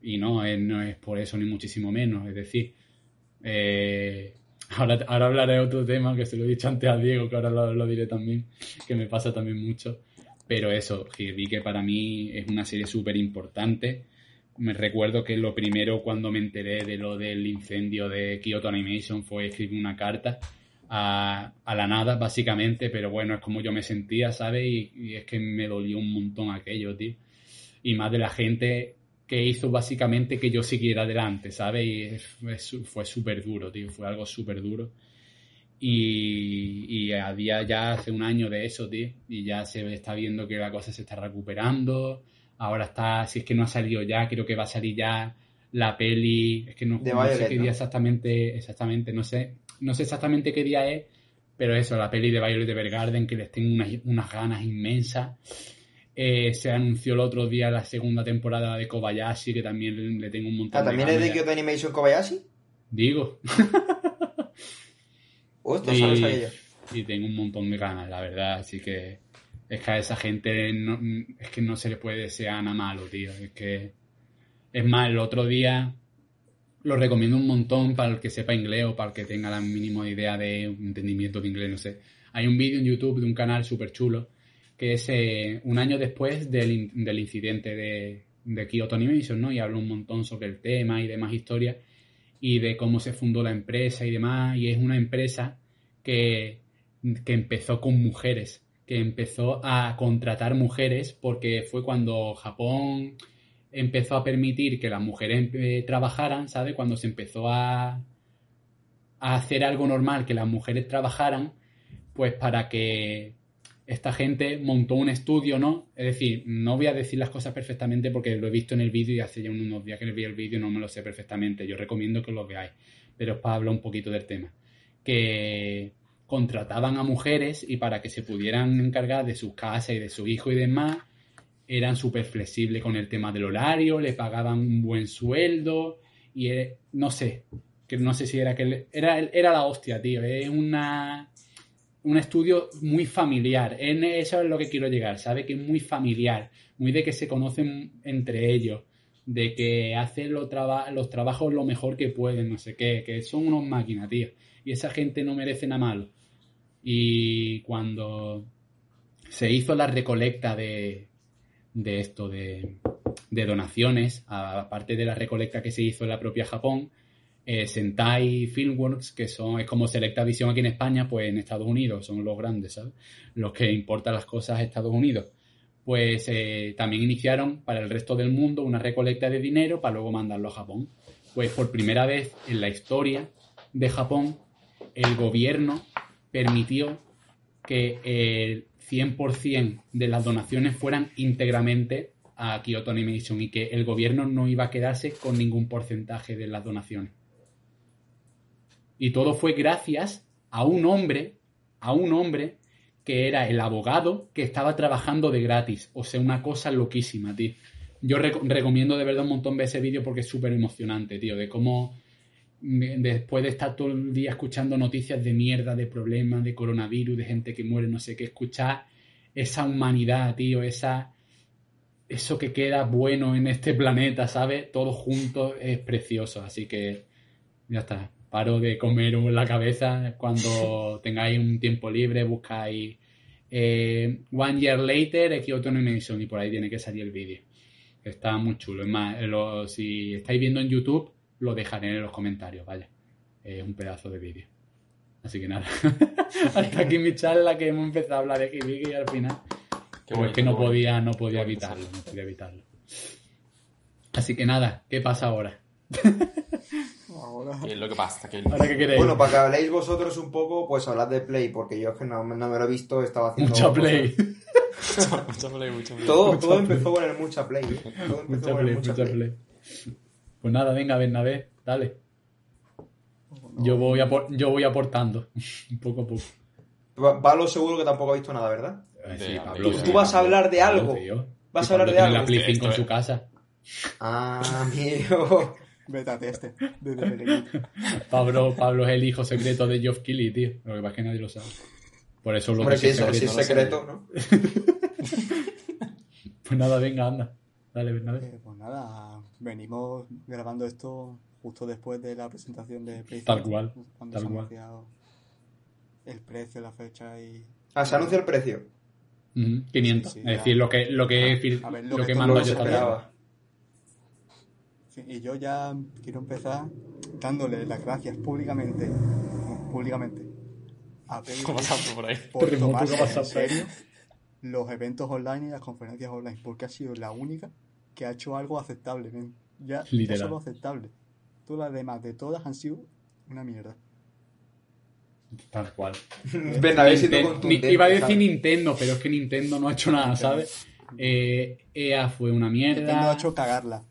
Y no, eh, no es por eso ni muchísimo menos, es decir, eh, ahora, ahora hablaré de otro tema que se lo he dicho antes a Diego, que ahora lo, diré también, que me pasa también mucho. Pero eso, que para mí es una serie súper importante. Me recuerdo que lo primero cuando me enteré de lo del incendio de Kyoto Animation fue escribir una carta a, a la nada, básicamente, pero bueno, es como yo me sentía, ¿sabes? Y, y es que me dolió un montón aquello, tío. Y más de la gente que hizo básicamente que yo siguiera adelante, ¿sabes? Y es- fue súper duro, tío, fue algo súper duro. Y, y a día ya hace un año de eso, tío, y ya se está viendo que la cosa se está recuperando. Ahora está, si es que no ha salido ya, creo que va a salir ya la peli, es que no, sé qué ¿no? día exactamente, exactamente, no sé, no sé exactamente qué día es, pero eso, la peli de Violet Evergarden, que les tengo unas, unas ganas inmensas. Eh, se anunció el otro día la segunda temporada de Kobayashi, que también le tengo un montón Ah, ¿también es de. Kyoto Animation Kobayashi? Digo, Hostia, y tengo un montón de ganas, la verdad, así que es que a esa gente no, es que no se le puede desear nada malo, tío, es que es más, el otro día lo recomiendo un montón para el que sepa inglés o para el que tenga la mínima idea de un entendimiento de inglés, no sé. Hay un vídeo en YouTube de un canal súper chulo que es eh, un año después del, del incidente de, de Kyoto Animation, ¿no? Y habla un montón sobre el tema y demás historias y de cómo se fundó la empresa y demás. Y es una empresa que, que empezó con mujeres, que empezó a contratar mujeres porque fue cuando Japón empezó a permitir que las mujeres eh, trabajaran, ¿sabes? Cuando se empezó a, a hacer algo normal, que las mujeres trabajaran, pues para que esta gente montó un estudio, ¿no? Es decir, no voy a decir las cosas perfectamente porque lo he visto en el vídeo y hace ya unos días que vi el vídeo no me lo sé perfectamente. Yo recomiendo que lo veáis, pero es para hablar un poquito del tema. Que contrataban a mujeres y para que se pudieran encargar de sus casas y de su hijo y demás, eran súper flexibles con el tema del horario, le pagaban un buen sueldo y eh, no sé, que no sé si era que era la hostia, tío. Es una un estudio muy familiar. Eso es lo que quiero llegar, ¿sabe? Que es muy familiar, muy de que se conocen entre ellos, de que hacen los, los trabajos lo mejor que pueden, no sé qué, que son unos máquinas, tío. Y esa gente no merece nada malo. Y cuando se hizo la recolecta de, de esto, de, de donaciones, aparte de la recolecta que se hizo en la propia Japón, eh, Sentai Filmworks, que son, es como Selecta Visión aquí en España, pues en Estados Unidos son los grandes, ¿sabes? Los que importan las cosas a Estados Unidos. pues eh, también iniciaron para el resto del mundo una recolecta de dinero para luego mandarlo a Japón. Pues por primera vez en la historia de Japón, el gobierno permitió que el 100% de las donaciones fueran íntegramente a Kyoto Animation y que el gobierno no iba a quedarse con ningún porcentaje de las donaciones. Y todo fue gracias a un hombre, a un hombre que era el abogado que estaba trabajando de gratis. O sea, una cosa loquísima, tío. Yo rec- recomiendo de verdad un montón ver ese vídeo porque es súper emocionante, tío, de cómo mm, después de estar todo el día escuchando noticias de mierda, de problemas, de coronavirus, de gente que muere, no sé qué, escuchar esa humanidad, tío, esa eso que queda bueno en este planeta, ¿sabes? Todo junto es precioso, así que ya está. Paro de comer la cabeza cuando tengáis un tiempo libre, buscáis eh, One Year Later, Kyoto Animation y por ahí tiene que salir el vídeo. Está muy chulo. Es más, lo- si estáis viendo en YouTube, lo dejaré en los comentarios, vaya. Es un pedazo de vídeo. Así que nada. Hasta aquí mi charla que hemos empezado a hablar de Hibiki y al final. Bonito, es que no podía, no podía evitarlo, no podía evitarlo. Así que nada, ¿qué pasa ahora? Ahora, ¿Qué es lo que pasa? ¿Qué- ¿Ahora qué queréis? Bueno, para que habléis vosotros un poco, pues hablad de Play, porque yo es que no, no me lo he visto, estaba haciendo. Mucha play. mucho play, mucho play. Todo, Mucha todo Play. empezó con el mucha Play. ¿eh? Todo empezó Mucha con play, el mucha mucha Play. play. Pues nada, venga, Bernabé, dale. no, Yo voy, apor- yo voy aportando, poco a poco. Pa- Pablo seguro que tampoco ha visto nada, ¿verdad? Eh, De- sí, Pablo, ¿Tú vas a hablar de algo? ¿Vas a hablar de algo? la Play Esto 5 en es- su casa. Ah, amigo. Beta teste desde. Pablo, Pablo es el hijo secreto de Geoff Keighley, tío. Lo que pasa es que nadie lo sabe. Por eso lo Hombre, que si es es, si es secreto. secreto, ¿no? Pues nada, venga, anda. Dale, Bernabé. Eh, pues nada, venimos grabando esto justo después de la presentación de Play Tal 5, cual, Cuando tal se ha cual. anunciado el precio, la fecha y... Ah, se anuncia el precio. Ujú, 500. Sí, sí, es ya. decir, lo que, lo que, ver, lo lo que que Lo yo esperaba. Sí, Y yo ya quiero empezar dándole las gracias públicamente, públicamente, a Play ¿Cómo pasando por ahí? por tomarse en serio los eventos online y las conferencias online, porque ha sido la única que ha hecho algo aceptable. Ya, solo aceptable. Todas las demás de todas han sido una mierda. Tal cual. Bernabé siendo Ninten- contundente, ni- iba a decir ¿sabes? Nintendo, pero es que Nintendo no ha hecho nada, ¿sabes? Eh, EA fue una Nintendo ha mierda. hecho cagarla.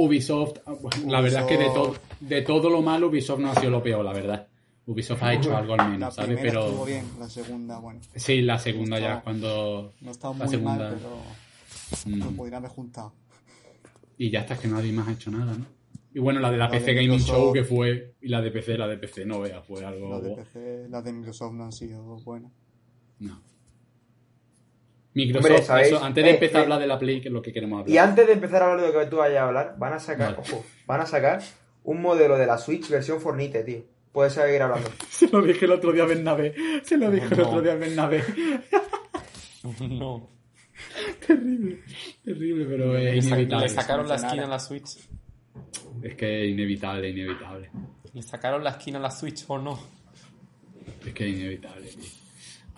Ubisoft, ah, bueno, la verdad es que de todo, Ubisoft- de todo lo malo, Ubisoft no ha sido lo peor, la verdad. Ubisoft ha hecho algo al La menos, ¿sabes? Pero bien, la segunda, bueno, sí, la segunda No ya cuando. no está La muy segunda. mal, pero mm, lo podrían haber juntado. y ya está, es que nadie más ha hecho nada, ¿no? Y bueno, la de la, La de PC Gaming Microsoft. Show que fue. Y la de PC, la de PC, no vea, fue algo. Las de PC, las de Microsoft no han sido buenas. No. Microsoft, Hombre, ¿sabéis? eso, antes de Eh, empezar a hablar de la Play, que es lo que queremos hablar. Y antes de empezar a hablar de lo que tú vayas a hablar, van a sacar, Vale. ojo, van a sacar un modelo de la Switch versión Fornite, tío. Puedes seguir hablando. Se lo dije el otro día a Bernabé. Se lo dije el otro día a Bernabé. No. terrible. Terrible, pero es Le, inevitable. le sacaron la esquina a la Switch. Es que es inevitable, inevitable. ¿Le sacaron la esquina a la Switch o no? Es que es inevitable, tío.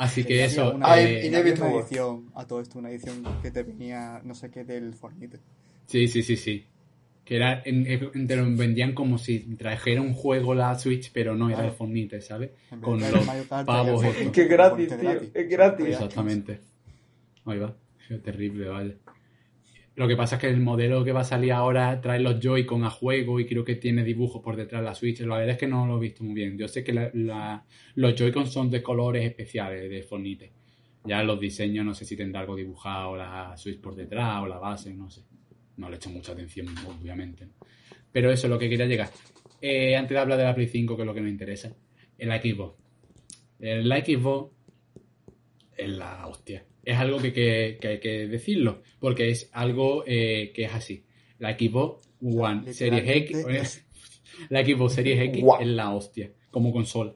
Así que eso. una, Ay, eh, inevitable. una edición a todo esto, una edición que te venía, no sé qué, del Fornite. Sí, sí, sí, sí. Que era, en- en- te lo vendían como si trajera un juego la Switch, pero no era Claro. el Fornite, ¿sabes? Con los Kart, pavos. Fornite. Que gratis, tío, es gratis. Exactamente. Ahí va. Es terrible, vale. Lo que pasa es que el modelo que va a salir ahora trae los Joy-Con a juego y creo que tiene dibujos por detrás de la Switch. La verdad es que no lo he visto muy bien. Yo sé que los Joy-Con son de colores especiales de Fornite. Ya los diseños no sé si tendrá algo dibujado la Switch por detrás o la base, no sé. No le he hecho mucha atención, obviamente. Pero eso es lo que quería llegar. Eh, antes de hablar de la Play 5, que es lo que nos interesa. El Xbox. El Xbox es la hostia. Es algo que, que- que hay que decirlo, porque es algo eh, que es así. La Xbox One Series X, la Xbox Series X es la hostia, como consola.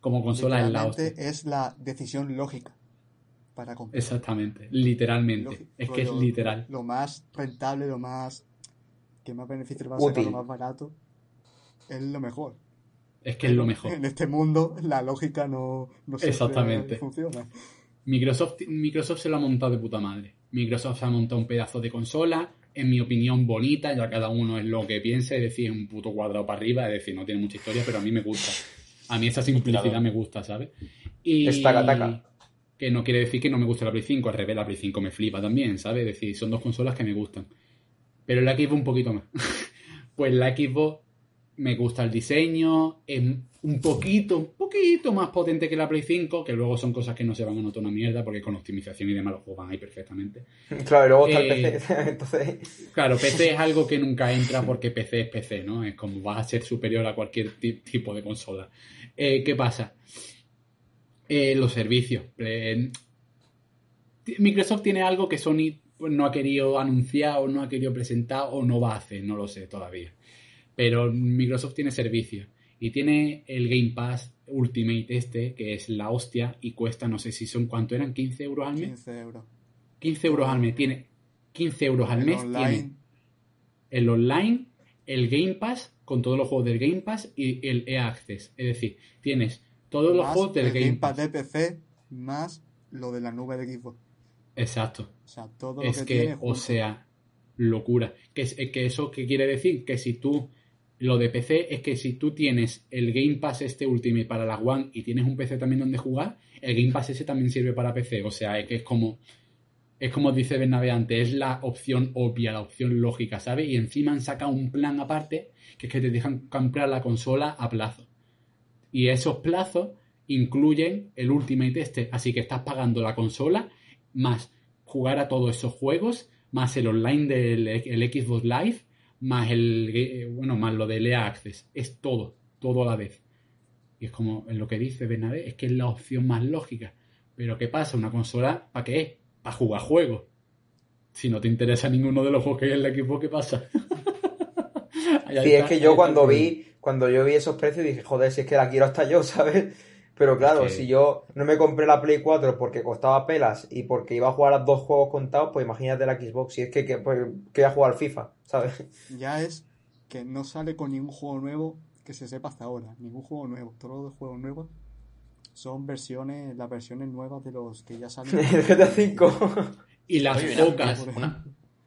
Como consola es la hostia. Es la decisión lógica para comprar. Exactamente, literalmente. Lógico, es que es literal. Lo más rentable, lo más que más beneficio va a sacar, lo más barato, es lo mejor. Es que es lo mejor. En este mundo la lógica no, no Exactamente. funciona. Microsoft, Microsoft se lo ha montado de puta madre. Microsoft se ha montado un pedazo de consola, en mi opinión, bonita, ya cada uno es lo que piense, es decir, un puto cuadrado para arriba, es decir, no tiene mucha historia, pero a mí me gusta. A mí esa simplicidad me gusta, ¿sabes? Y que no quiere decir que no me guste la Play 5, al revés, la Play 5 me flipa también, ¿sabes? Es decir, son dos consolas que me gustan. Pero la Xbox un poquito más. pues la Xbox me gusta el diseño, es un poquito, un poquito más potente que la Play 5, que luego son cosas que no se van a notar una mierda, porque con optimización y demás los juegos van ahí perfectamente. Claro, y luego está Eh, el PC. Entonces, Claro, PC es algo que nunca entra porque PC es PC, ¿no? Es como va a ser superior a cualquier ti- tipo de consola. Eh, ¿Qué pasa? Eh, los servicios. Eh, Microsoft tiene algo que Sony pues, no ha querido anunciar o no ha querido presentar o no va a hacer, no lo sé todavía. Pero Microsoft tiene servicios y tiene el Game Pass Ultimate este, que es la hostia y cuesta, no sé si son cuánto eran, 15 euros al mes. 15 euros. 15 euros al mes. Tiene 15 euros al El mes. online, Tiene el online, el Game Pass, con todos los juegos del Game Pass y el EA Access. Es decir, tienes todos los más juegos del el Game, Pass. de PC, más lo de la nube de Xbox. Exacto. O sea, todo lo Es que, que, tiene o sea, locura. Que, es, que eso qué quiere decir? Que si tú, lo de PC es que si tú tienes el Game Pass este Ultimate para la One y tienes un PC también donde jugar, el Game Pass ese también sirve para PC. O sea, es que es como, es como dice Bernabé antes, es la opción obvia, la opción lógica, ¿sabes? Y encima han sacado un plan aparte que es que te dejan comprar la consola a plazo. Y esos plazos incluyen el Ultimate este. Así que estás pagando la consola más jugar a todos esos juegos, más el online del el Xbox Live, más el eh, bueno, más lo del EA Access. Es todo, todo a la vez. Y es como en lo que dice Bernabé, es que es la opción más lógica. Pero ¿qué pasa? Una consola, ¿para qué es? Para jugar juegos. Si no te interesa ninguno de los juegos que hay en el equipo, ¿qué pasa? Ahí sí, está, es que yo cuando vi, cuando yo vi esos precios dije, joder, si es que la quiero hasta yo, ¿sabes? Pero claro, si yo no me compré la Play 4 porque costaba pelas y porque iba a jugar a dos juegos contados, pues imagínate la Xbox. Si es que, que, pues, que voy a jugar al FIFA, ¿sabes? Ya es que no sale con ningún juego nuevo que se sepa hasta ahora. Ningún juego nuevo. Todos los juegos nuevos son versiones, las versiones nuevas de los que ya salen. El GTA V. Y las Oye, pocas, una-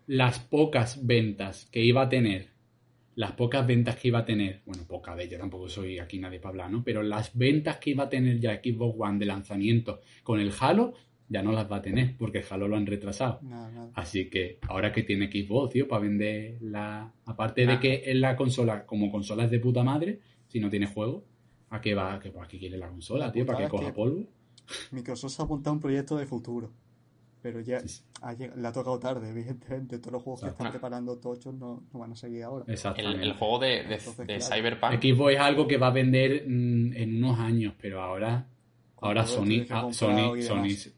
las pocas ventas que iba a tener, las pocas ventas que iba a tener, bueno, pocas de ellas, tampoco soy aquí nadie para hablar, ¿no? Pero las ventas que iba a tener ya Xbox One de lanzamiento con el Halo, ya no las va a tener, porque el Halo lo han retrasado. Así que ahora que tiene Xbox, tío, para vender la... Aparte de Ah. que es la consola, como consola es de puta madre, si no tiene juego, ¿a qué va? ¿A qué, a qué quiere la consola, tío? ¿Para que coja polvo? Microsoft se ha apuntado a un proyecto de futuro. Pero ya Sí, sí. ha le ha tocado tarde, evidentemente. Todos los juegos que están preparando tochos no, no van a seguir ahora. el, Exactamente. el juego de, de, Entonces, de claro. Cyberpunk. Xbox es algo que va a vender mm, en unos años, pero ahora, ahora Sony, esto ah, Sony, y Sony.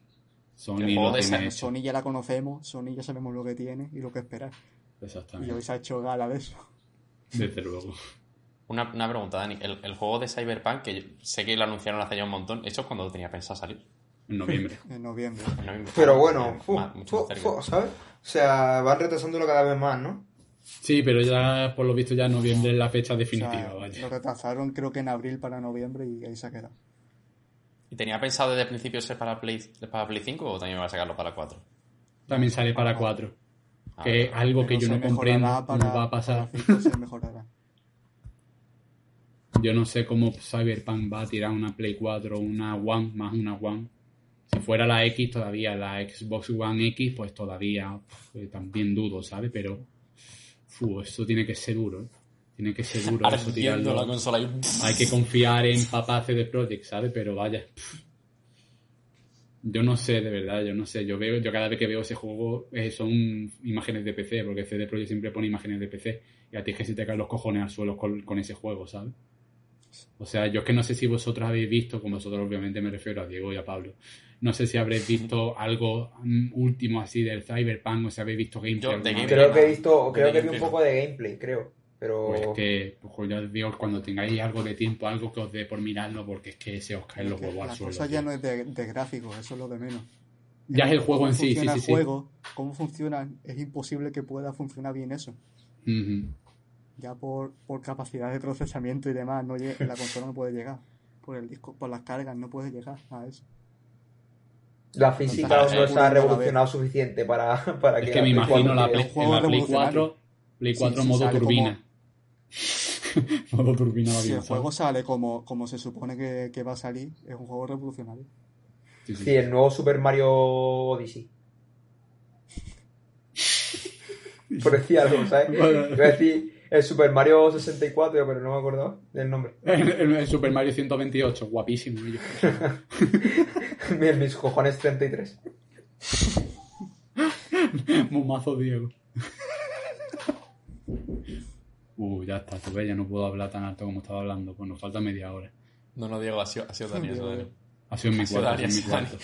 Sony El juego lo de. Sony ya la conocemos, Sony ya sabemos lo que tiene y lo que esperar. Y Exactamente, hoy se ha hecho gala de eso. desde luego. Una, una pregunta, Dani. El, el juego de Cyberpunk, que sé que lo anunciaron hace ya un montón, ¿eso cuando tenía pensado salir? En noviembre. En noviembre. En noviembre. Pero Ah, bueno, fu, más- mucho más fu, cerca. fu, ¿sabes? O sea, van retrasándolo cada vez más, ¿no? Sí, pero ya, por lo visto, ya noviembre es la fecha O definitiva, sea, vaya. lo retrasaron creo que en abril para noviembre y ahí se ha quedado. ¿Y tenía pensado desde el principio ser para Play, para Play 5 o también va a sacarlo para 4? También sale para 4. Ah, Que es algo que yo no comprendo mejorará cómo va a pasar. para se mejorará. Yo no sé cómo Cyberpunk va a tirar una Play 4 una One más una One. Si fuera la X todavía, la Xbox One X, pues todavía pf, eh, también dudo, ¿sabes? Pero fu, eso tiene que ser duro, ¿eh? Tiene que ser duro eso tirarlo. la consola y... Hay que confiar en papá CD Projekt, ¿sabes? Pero vaya. pf. Yo no sé, de verdad, yo no sé. Yo veo, yo cada vez que veo ese juego eh, son imágenes de PC, porque CD Projekt siempre pone imágenes de PC. Y a ti es que se te caen los cojones al suelo con, con ese juego, ¿sabes? O sea, yo es que no sé si vosotros habéis visto, con vosotros obviamente me refiero a Diego y a Pablo. No sé si habréis visto algo mm, último así del Cyberpunk o si habéis visto gameplay. Yo, de gameplay. Creo que he visto, creo que vi un poco de gameplay, creo. Pero Pues que, pues ya os digo, cuando tengáis algo de tiempo, algo que os dé por mirarlo, porque es que se os caen los huevos al la suelo. cosa tío. ya no es de, de gráficos, eso es lo de menos. Ya es el juego en sí, sí, sí, el sí. juego, cómo funciona, es imposible que pueda funcionar bien eso. Ya por, por capacidad de procesamiento y demás, no la consola no puede llegar. Por el disco, por las cargas no puede llegar a eso. La física no se eh, ha revolucionado suficiente para, para que Es que me imagino 4 la. Play, en la Play revolucionario. 4, Play Sí, 4 sí, modo sale turbina. modo turbina va Si el juego sale como, como se supone que, que va a salir, es un juego revolucionario. Sí, sí. Sí, el nuevo Super Mario Odyssey. Por decir algo, ¿sabes? Iba a decir el Super Mario 64, pero no me acuerdo del nombre. El, el- el Super Mario 128, guapísimo. mis cojones 33. Momazo Diego. Uh, ya está, tú ves, ya no puedo hablar tan alto como estaba hablando, pues nos falta media hora. No, no, Diego, ha sido, ha sido Dani. ha sido Dani. Ha sido en mi cuarto, Dani, ha mi cuarto.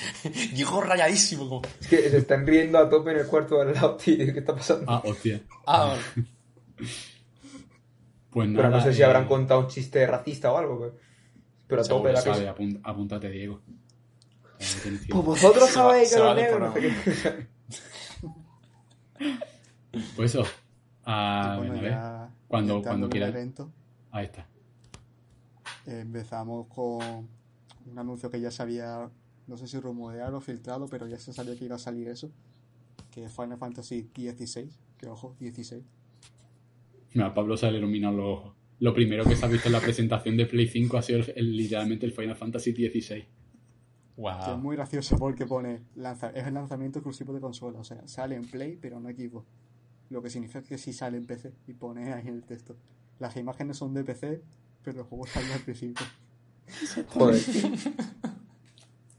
Diego rayadísimo. Como... Es que se están riendo a tope en el cuarto del lado, tío. ¿Qué está pasando? Ah, hostia. Ah, vale. Pues nada. pero no sé si eh, habrán contado un chiste racista o algo. Pero, pero a tope la sí, cosa. Apúntate, Diego. Pues vosotros sabéis que los negros. no sé programa. qué. Pues eso. Ah, Y bueno, bueno, a ver. ya Cuando- cuando quieras. evento, Ahí está. empezamos con un anuncio que ya se había, no sé si rumoreado o filtrado, pero ya se sabía que iba a salir eso, que es Final Fantasy XVI, que ojo, 16. Mira, Pablo se le iluminan los ojos. Lo primero que se ha visto en la presentación de Play 5 ha sido el- el- literalmente el Final Fantasy XVI. Que es muy gracioso porque pone, lanza, es el lanzamiento exclusivo de consola, o sea, sale en Play pero no Xbox. Lo que significa que sí sale en PC y pone ahí en el texto. Las imágenes son de PC, pero el juego sale al principio. Joder.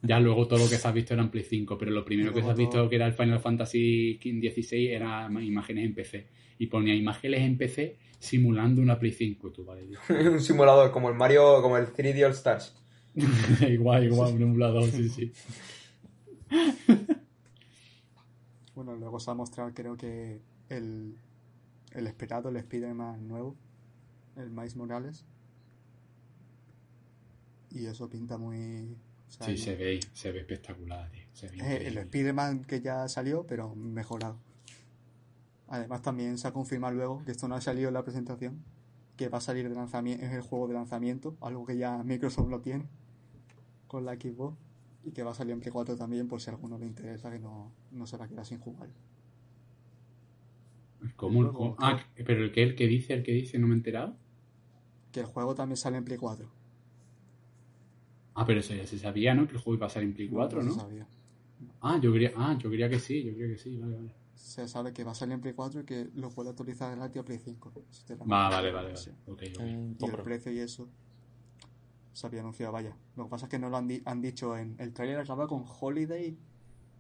Ya luego todo lo que se ha visto era en Play 5, pero lo primero que se ha visto que era el Final Fantasy XVI era imágenes en PC. Y ponía imágenes en PC simulando una Play 5. Tú, vale, un simulador como el Mario, como el 3D All Stars. igual, igual, un emulador, sí, sí. Bueno, luego se va a mostrar creo que el, el esperado, el Spider-Man nuevo, el Miles Morales. Y eso pinta muy... o sea, Sí, se ve, se ve espectacular, tío. Se ve es el. Spider-Man que ya salió, pero mejorado. Además también se ha confirmado luego, que esto no ha salido en la presentación, que va a salir de lanzamiento, es el juego de lanzamiento, algo que ya Microsoft lo tiene con la Xbox, y que va a salir en Play 4 también por si a alguno le interesa que no, no se la queda sin jugar. ¿Cómo? Luego, cómo? Ah, pero el que, el que dice, el que dice, no me he enterado. Que el juego también sale en Play 4. Ah, pero eso ya se sabía, ¿no? Que el juego iba a salir en Play 4, se ¿no? sabía. Ah, yo quería, ah, yo quería que sí, yo quería que sí, vale, vale. Se sabe que va a salir en Play 4 y que lo puede actualizar gratis a Play 5. si te vale, vale, vale. Sí. Ok, ok. Mm, Y el precio y eso se había anunciado, vaya. Lo que pasa es que no lo han, di- han dicho en el trailer acaba con Holiday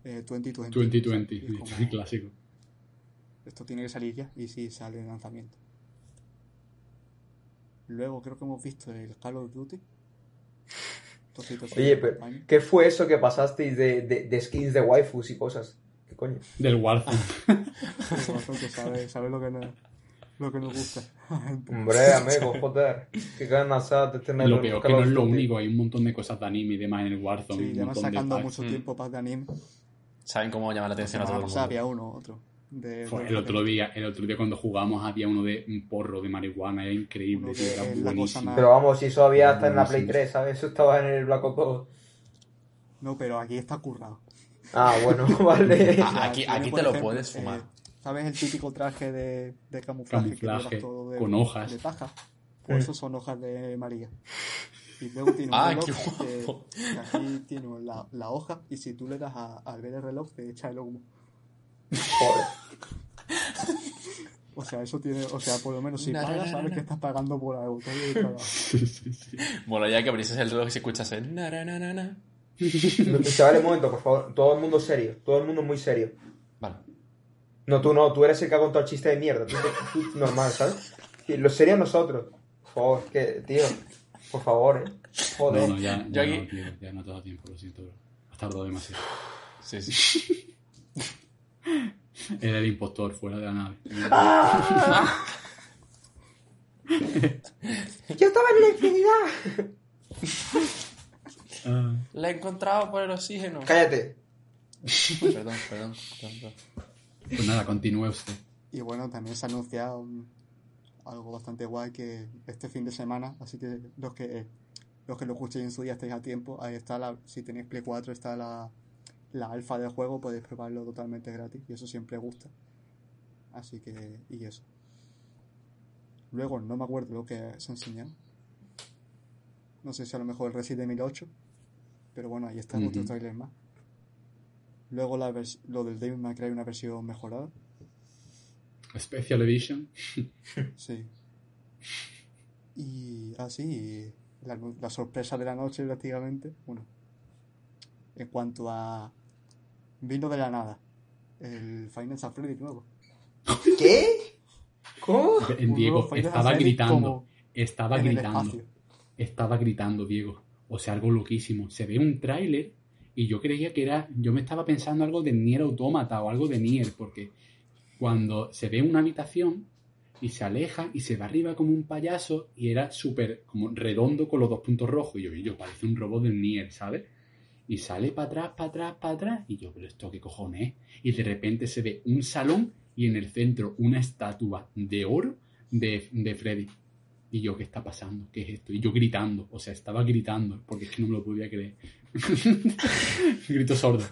eh, 2020. 2020, O sea, y es como, clásico. esto tiene que salir ya y sí sale en lanzamiento. Luego creo que hemos visto el Call of Duty. Oye, pero. ¿qué fue eso que pasasteis de, de, de skins de waifus y cosas? ¿Qué coño? Del Warzone. El Warzone que sabe, sabe lo que nos, lo que nos gusta. Hombre, amigo, joder. Qué ganas de tener lo peor que no es lo único, hay un montón de cosas de anime y demás en el Warzone. Sí, de sacando packs. mucho Mm. tiempo paz de anime. Saben cómo llamar la atención a todo el mundo. había uno, otro. De, de- el otro día, el otro día cuando jugamos había uno de un porro de marihuana, era increíble, que era buenísimo. más- Pero vamos, si eso había hasta en la Play Buenísimo. 3, ¿sabes? Eso estaba en el Black Ops 2. No, pero aquí está currado. Ah, bueno, vale. O sea, aquí- aquí te lo ejemplo, puedes fumar. eh, ¿Sabes el típico traje de, de camuflaje, que Camuflaje, llevas todo de, con hojas. de paja? Pues Mm. eso son hojas de María. Y luego tiene un Ah, reloj qué que- guapo. que aquí tiene la, la hoja y si tú le das a- al ver el reloj te echa el humo. Joder. O sea, eso tiene, o sea, por lo menos si pagas sabes que estás pagando por algo. Sí, sí, sí. Bueno, ya que abrieses el reloj y se escuchase. Na, na, na, na, na. No, Chavales, un momento, por favor. Todo el mundo serio. Todo el mundo muy serio. No, tú no. Tú eres el que ha contado el chiste de mierda. Tú, tú- tú normal, ¿sabes? Y lo serio nosotros. Por favor, que, tío. Por favor, eh. Joder. No, no, ya, ya aquí- no, tío, ya no te da tiempo, lo siento, bro. Has tardado demasiado. Sí, sí. Era el impostor fuera de la nave. Yo estaba en la infinidad. Ah. La he encontrado por el oxígeno. Cállate. Perdón, perdón, perdón, perdón. Pues nada, continúe usted. Y bueno, también se ha anunciado un- algo bastante guay que este fin de semana, así que los que los que lo escuchéis en su día estáis a tiempo, ahí está la, si tenéis Play 4 está la, la alfa del juego podéis probarlo totalmente gratis y eso siempre gusta. Así que, y eso. Luego, no me acuerdo lo que se enseñó. No sé si a lo mejor el Resident Evil 8. Pero bueno, ahí está otro Ujú. trailer más. Luego la lo del May Cry, una versión mejorada. Special Edition. Sí. Y así, la, la sorpresa de la noche prácticamente. Bueno, en cuanto a. Vino de la nada. El Final Fantasy nuevo. ¿Qué? ¿Cómo? En Diego estaba gritando. Estaba gritando. Estaba gritando, Diego. O sea, algo loquísimo. Se ve un tráiler y yo creía que era. Yo me estaba pensando algo de Nier Automata o algo de Nier, porque cuando se ve una habitación y se aleja y se va arriba como un payaso y era súper como redondo con los dos puntos rojos. Y yo, y yo, parece un robot del Nier, ¿sabes? Y sale para atrás, para atrás, para atrás. Y yo, pero esto qué cojones es. Y de repente se ve un salón y en el centro una estatua de oro de, de Freddy. Y yo, ¿qué está pasando? ¿Qué es esto? Y yo gritando, o sea, estaba gritando, porque es que no me lo podía creer. Grito sordo.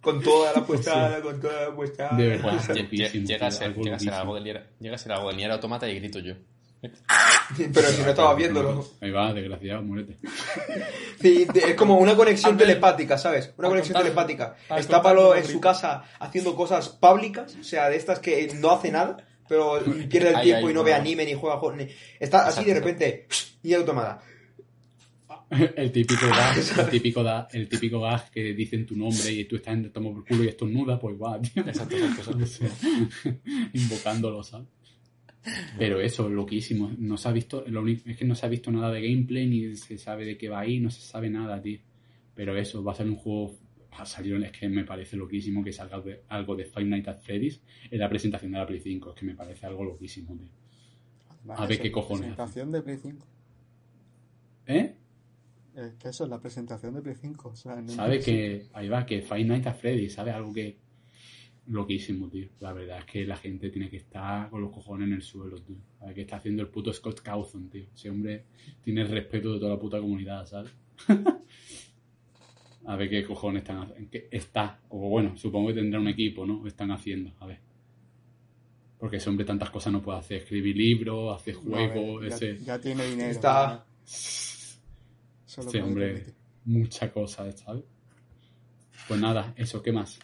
Con toda la puesta, con toda la puesta. De verdad. Llega, a ser, algo llega a ser algo de Nier, llega a ser algo de Nier Automata y grito yo. Pero si no estaba viéndolo. Ahí va, desgraciado, muérete. Sí, es como una conexión telepática, ¿sabes? Una conexión contar- telepática. Está Pablo en su casa haciendo cosas públicas, o sea, de estas que no hace nada, pero pierde el Ahí, tiempo ahí, y no ve anime ni juega juegos. ni- Está así de repente y automada. El típico gag, el típico, da, el típico gag que dicen tu nombre y tú estás en el tomo por culo y estornuda, pues igual, tío. Exacto, exacto, exacto. Invocándolo, ¿sabes? Pero eso, loquísimo. No se ha visto, lo único es que no se ha visto nada de gameplay, ni se sabe de qué va a ir, no se sabe nada, tío. Pero eso, va a ser un juego. Va a salir, es que me parece loquísimo que salga de- algo de Five Nights at Freddy's en la presentación de la Play 5. Es que me parece algo loquísimo, tío. Además, A ver qué es cojones Presentación de Play 5. ¿Eh? Es que eso es la presentación de Play 5. O sea, no Sabe que. Ahí va, que Five Nights at Freddy's, ¿sabe? Algo que. Loquísimo, tío. La verdad es que la gente tiene que estar con los cojones en el suelo, tío. A ver qué está haciendo el puto Scott Cawthon, tío. Ese hombre tiene el respeto de toda la puta comunidad, ¿sabes? a ver qué cojones están haciendo. Está, o bueno, supongo que tendrá un equipo, ¿no? Están haciendo, a ver. Porque ese hombre tantas cosas no puede hacer. Escribir libros, hacer ver, juegos, ya, ese. ya tiene dinero. Está- ya. Se lo Este puede hombre, mucha cosa, ¿sabes? Pues nada, eso, ¿qué más?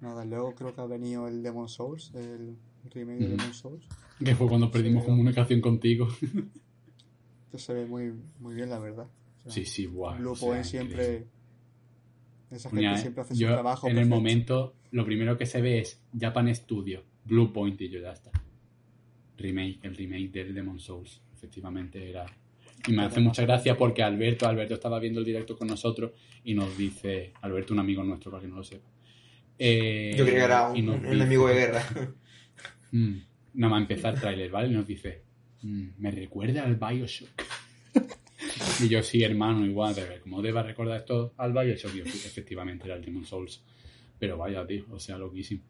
Nada, luego creo que ha venido el Demon Souls, el remake de. Demon Souls. Que fue cuando perdimos Sí, comunicación contigo. Que se ve muy, muy bien, la verdad. O sea, Sí, sí, guau. Blue o sea, Point siempre. Esa gente Coña, siempre hace su trabajo. en el momento, lo primero que se ve es Japan Studio, Blue Point y yo ya está. Remake, el remake del Demon Souls, efectivamente era. Y me hace mucha gracia porque Alberto, Alberto estaba viendo el directo con nosotros y nos dice, Alberto, un amigo nuestro para que no lo sepa. Eh, Yo creía que era un, un enemigo de guerra. Mm, nada más empezar el tráiler, ¿vale? Nos dice, "Mm, me recuerda al Bioshock. y yo, sí, hermano, igual, pero como deba recordar esto al Bioshock, yo, sí, efectivamente era el Demon Souls. Pero vaya, tío, o sea, loquísimo.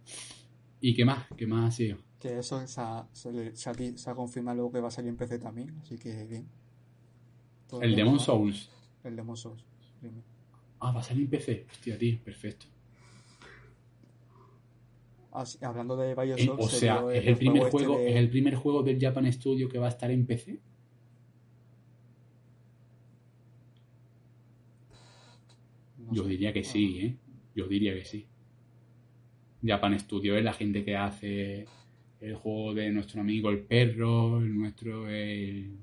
¿Y qué más? ¿Qué más ha sido? Que eso se ha, se, le- se ha se ha confirmado luego que va a salir en PC también, así que bien. Todo El Demon ¿no? Souls. El Demon Souls. Ah, va a salir en PC. Hostia, tío, perfecto. Así- hablando de Eh, Bioshock, o se sea, ¿es el, primer este juego, de- ¿es el primer juego del Japan Studio que va a estar en PC? no Yo sé. diría que sí, ¿eh? Yo diría que sí. Japan Studio es la gente que hace el juego de nuestro amigo el perro, el nuestro el,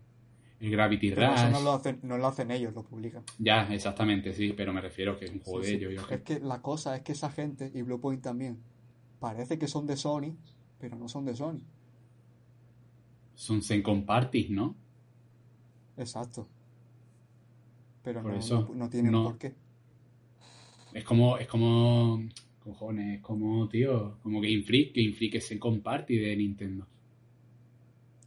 el Gravity Pero Rush. eso no lo, hacen, no lo hacen ellos, lo publican. Ya, exactamente, sí, pero me refiero que es un juego Sí, de sí. ellos. Es que la cosa es que esa gente, y Bluepoint también, parece que son de Sony, pero no son de Sony. Son Sencon Parties, ¿no? Exacto. Pero Por no, eso, no, no tienen no. por qué. Es como, es como, cojones, es como, tío, como Game Freak, Game Freak es Sencon Party de Nintendo.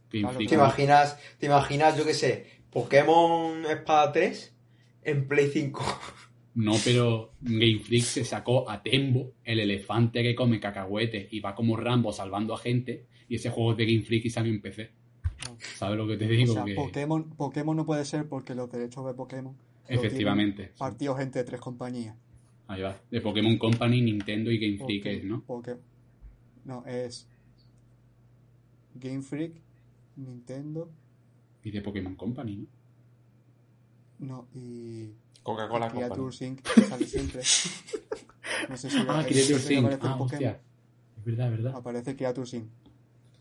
Game Claro, Freak ¿Te imaginas, te imaginas, yo qué sé, Pokémon Espada 3 en Play 5? No, pero Game Freak se sacó a Tembo, el elefante que come cacahuetes y va como Rambo salvando a gente, y ese juego es de Game Freak y salió en PC. ¿Sabes lo que te O digo? sea, que... Pokémon, Pokémon no puede ser porque los derechos de Pokémon Efectivamente. sí. Partidos entre tres compañías. Ahí va. De Pokémon Company, Nintendo y Game Freak, es, ¿no? porque- no, es Game Freak, Nintendo, Y de Pokémon Company, ¿no? no, y Coca-Cola Creature Company. Sync que sale siempre. No sé si Ah, Creature si Sync. Ah, hostia. Es verdad, es verdad. Aparece Creature Sync.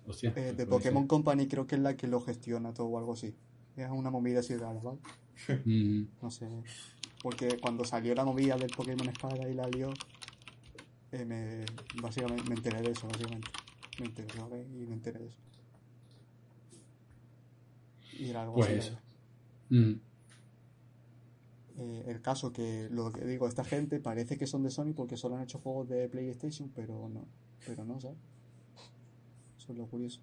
Hostia. Eh, pues de Pokémon Company creo que es la que lo gestiona todo o algo así. Es una movida así rara, ¿vale? Mm, No sé. Porque cuando salió la movida del Pokémon Espada y la lió, eh, me, básicamente me enteré de eso, básicamente. Me enteré, ¿sabes? Y me enteré de eso. Y era algo Pues así. eso. ¿vale? mm. Eh, el caso que, lo que digo, esta gente parece que son de Sony porque solo han hecho juegos de PlayStation, pero no. Pero no, ¿sabes? Eso es lo curioso.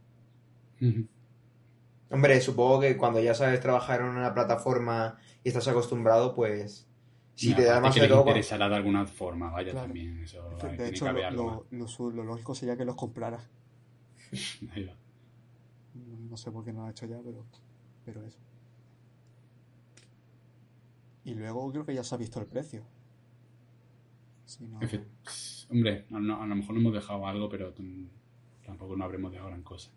Hombre, supongo que cuando ya sabes trabajar en una plataforma y estás acostumbrado, pues. Si Y te da más que les todo. interesará de alguna forma, vaya, Claro. también. Eso, de tiene hecho, lo, algo lo, lo lógico sería que los comprara. No sé por qué no lo ha hecho ya, pero, pero eso. Y luego creo que ya se ha visto el precio. Si no- Hombre, a, no- a lo mejor no hemos dejado algo, pero mm, tampoco no habremos dejado gran cosa.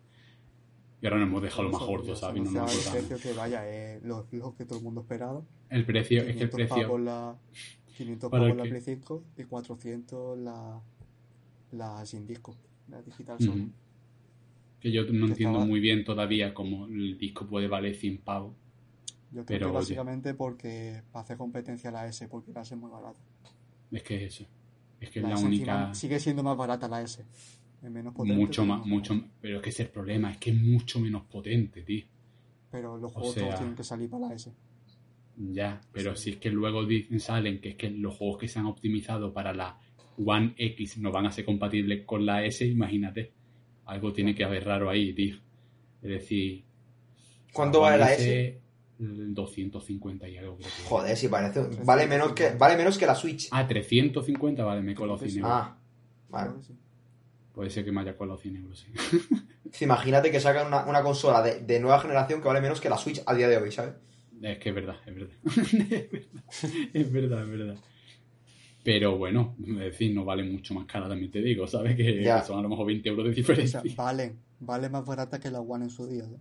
Y ahora nos hemos dejado lo más gordo, ¿sabes? No nos el precio que vaya, es lo, lo que todo el mundo esperaba. El precio, es que el 500 precio. pavos la, 500 ¿Para pavos la? Play 5 y 400 la, la sin disco, la digital solo. Que yo no Que entiendo estaba- muy bien todavía cómo el disco puede valer 100 pavos. Yo creo Pero, que oye. básicamente porque para hacer competencia a la S, porque la S es muy barata. Es que es eso. Es que es La la S única. encima sigue siendo más barata la S. Es menos potente. Mucho pero más, más mucho Pero es que ese es el problema, es que es mucho menos potente, tío. Pero los juegos sea- todos tienen que salir para la S. Ya, pero Sí. si es que luego dicen, salen que es que los juegos que se han optimizado para la One X no van a ser compatibles con la S, imagínate. Algo tiene que haber raro ahí, tío. Es decir. ¿Cuánto vale la S? Mm, 250 y algo, creo que. Joder, si parece. Vale menos que, vale menos que la Switch. Ah, 350, vale, me he colado 100 euros. Ah, vale. Puede ser que me haya colado 100 euros, sí. Sí, Imagínate que sacan una, una consola de, de nueva generación que vale menos que la Switch a día de hoy, ¿sabes? Es que es verdad, es verdad. es verdad, es verdad, es verdad. Pero bueno, es decir, no vale mucho más cara, también te digo, ¿sabes? Que, Ya. son a lo mejor 20 euros de O sea, diferencia. vale, vale más barata que la One en su día. ¿sabes?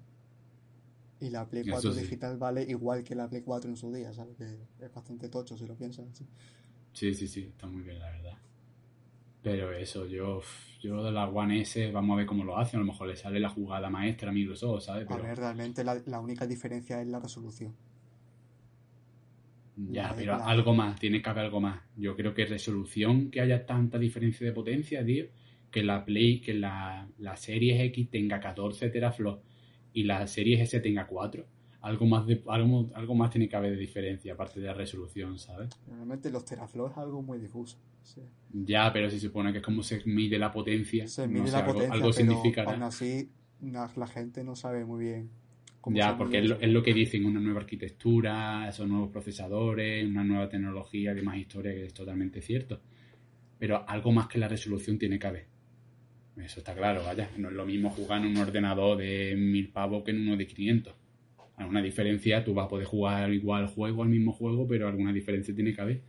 Y la Play Eso 4 sí. digital vale igual que la Play 4 en su día, ¿sabes? Que es bastante tocho si lo piensas. ¿sí? Sí, sí, sí, está muy bien, la verdad. Pero eso, yo, yo de la One S, vamos a ver cómo lo hacen. A lo mejor le sale la jugada maestra a Microsoft, ¿sabes? A Pero ver, realmente la, la única diferencia es la resolución. ya, pero algo más, tiene que haber algo más. Yo creo que resolución, que haya tanta diferencia de potencia, tío, que la Play, que la, la Series X tenga 14 teraflops y la Series S tenga 4. Algo más, de, algo, algo más tiene que haber de diferencia, aparte de la resolución, ¿sabes? Realmente los teraflops es algo muy difuso. sí. Ya, pero se supone que es como se mide la potencia. Se mide la algo, potencia, algo significará. aún así la, gente no sabe muy bien cómo Ya, se porque es lo, es lo que dicen, una nueva arquitectura, esos nuevos procesadores, una nueva tecnología de más historia, que es totalmente cierto. Pero algo más que la resolución tiene que haber. Eso está claro, vaya. No es lo mismo jugar en un ordenador de mil pavos que en uno de 500. Alguna diferencia, tú vas a poder jugar igual al juego, al mismo juego, pero alguna diferencia tiene que haber.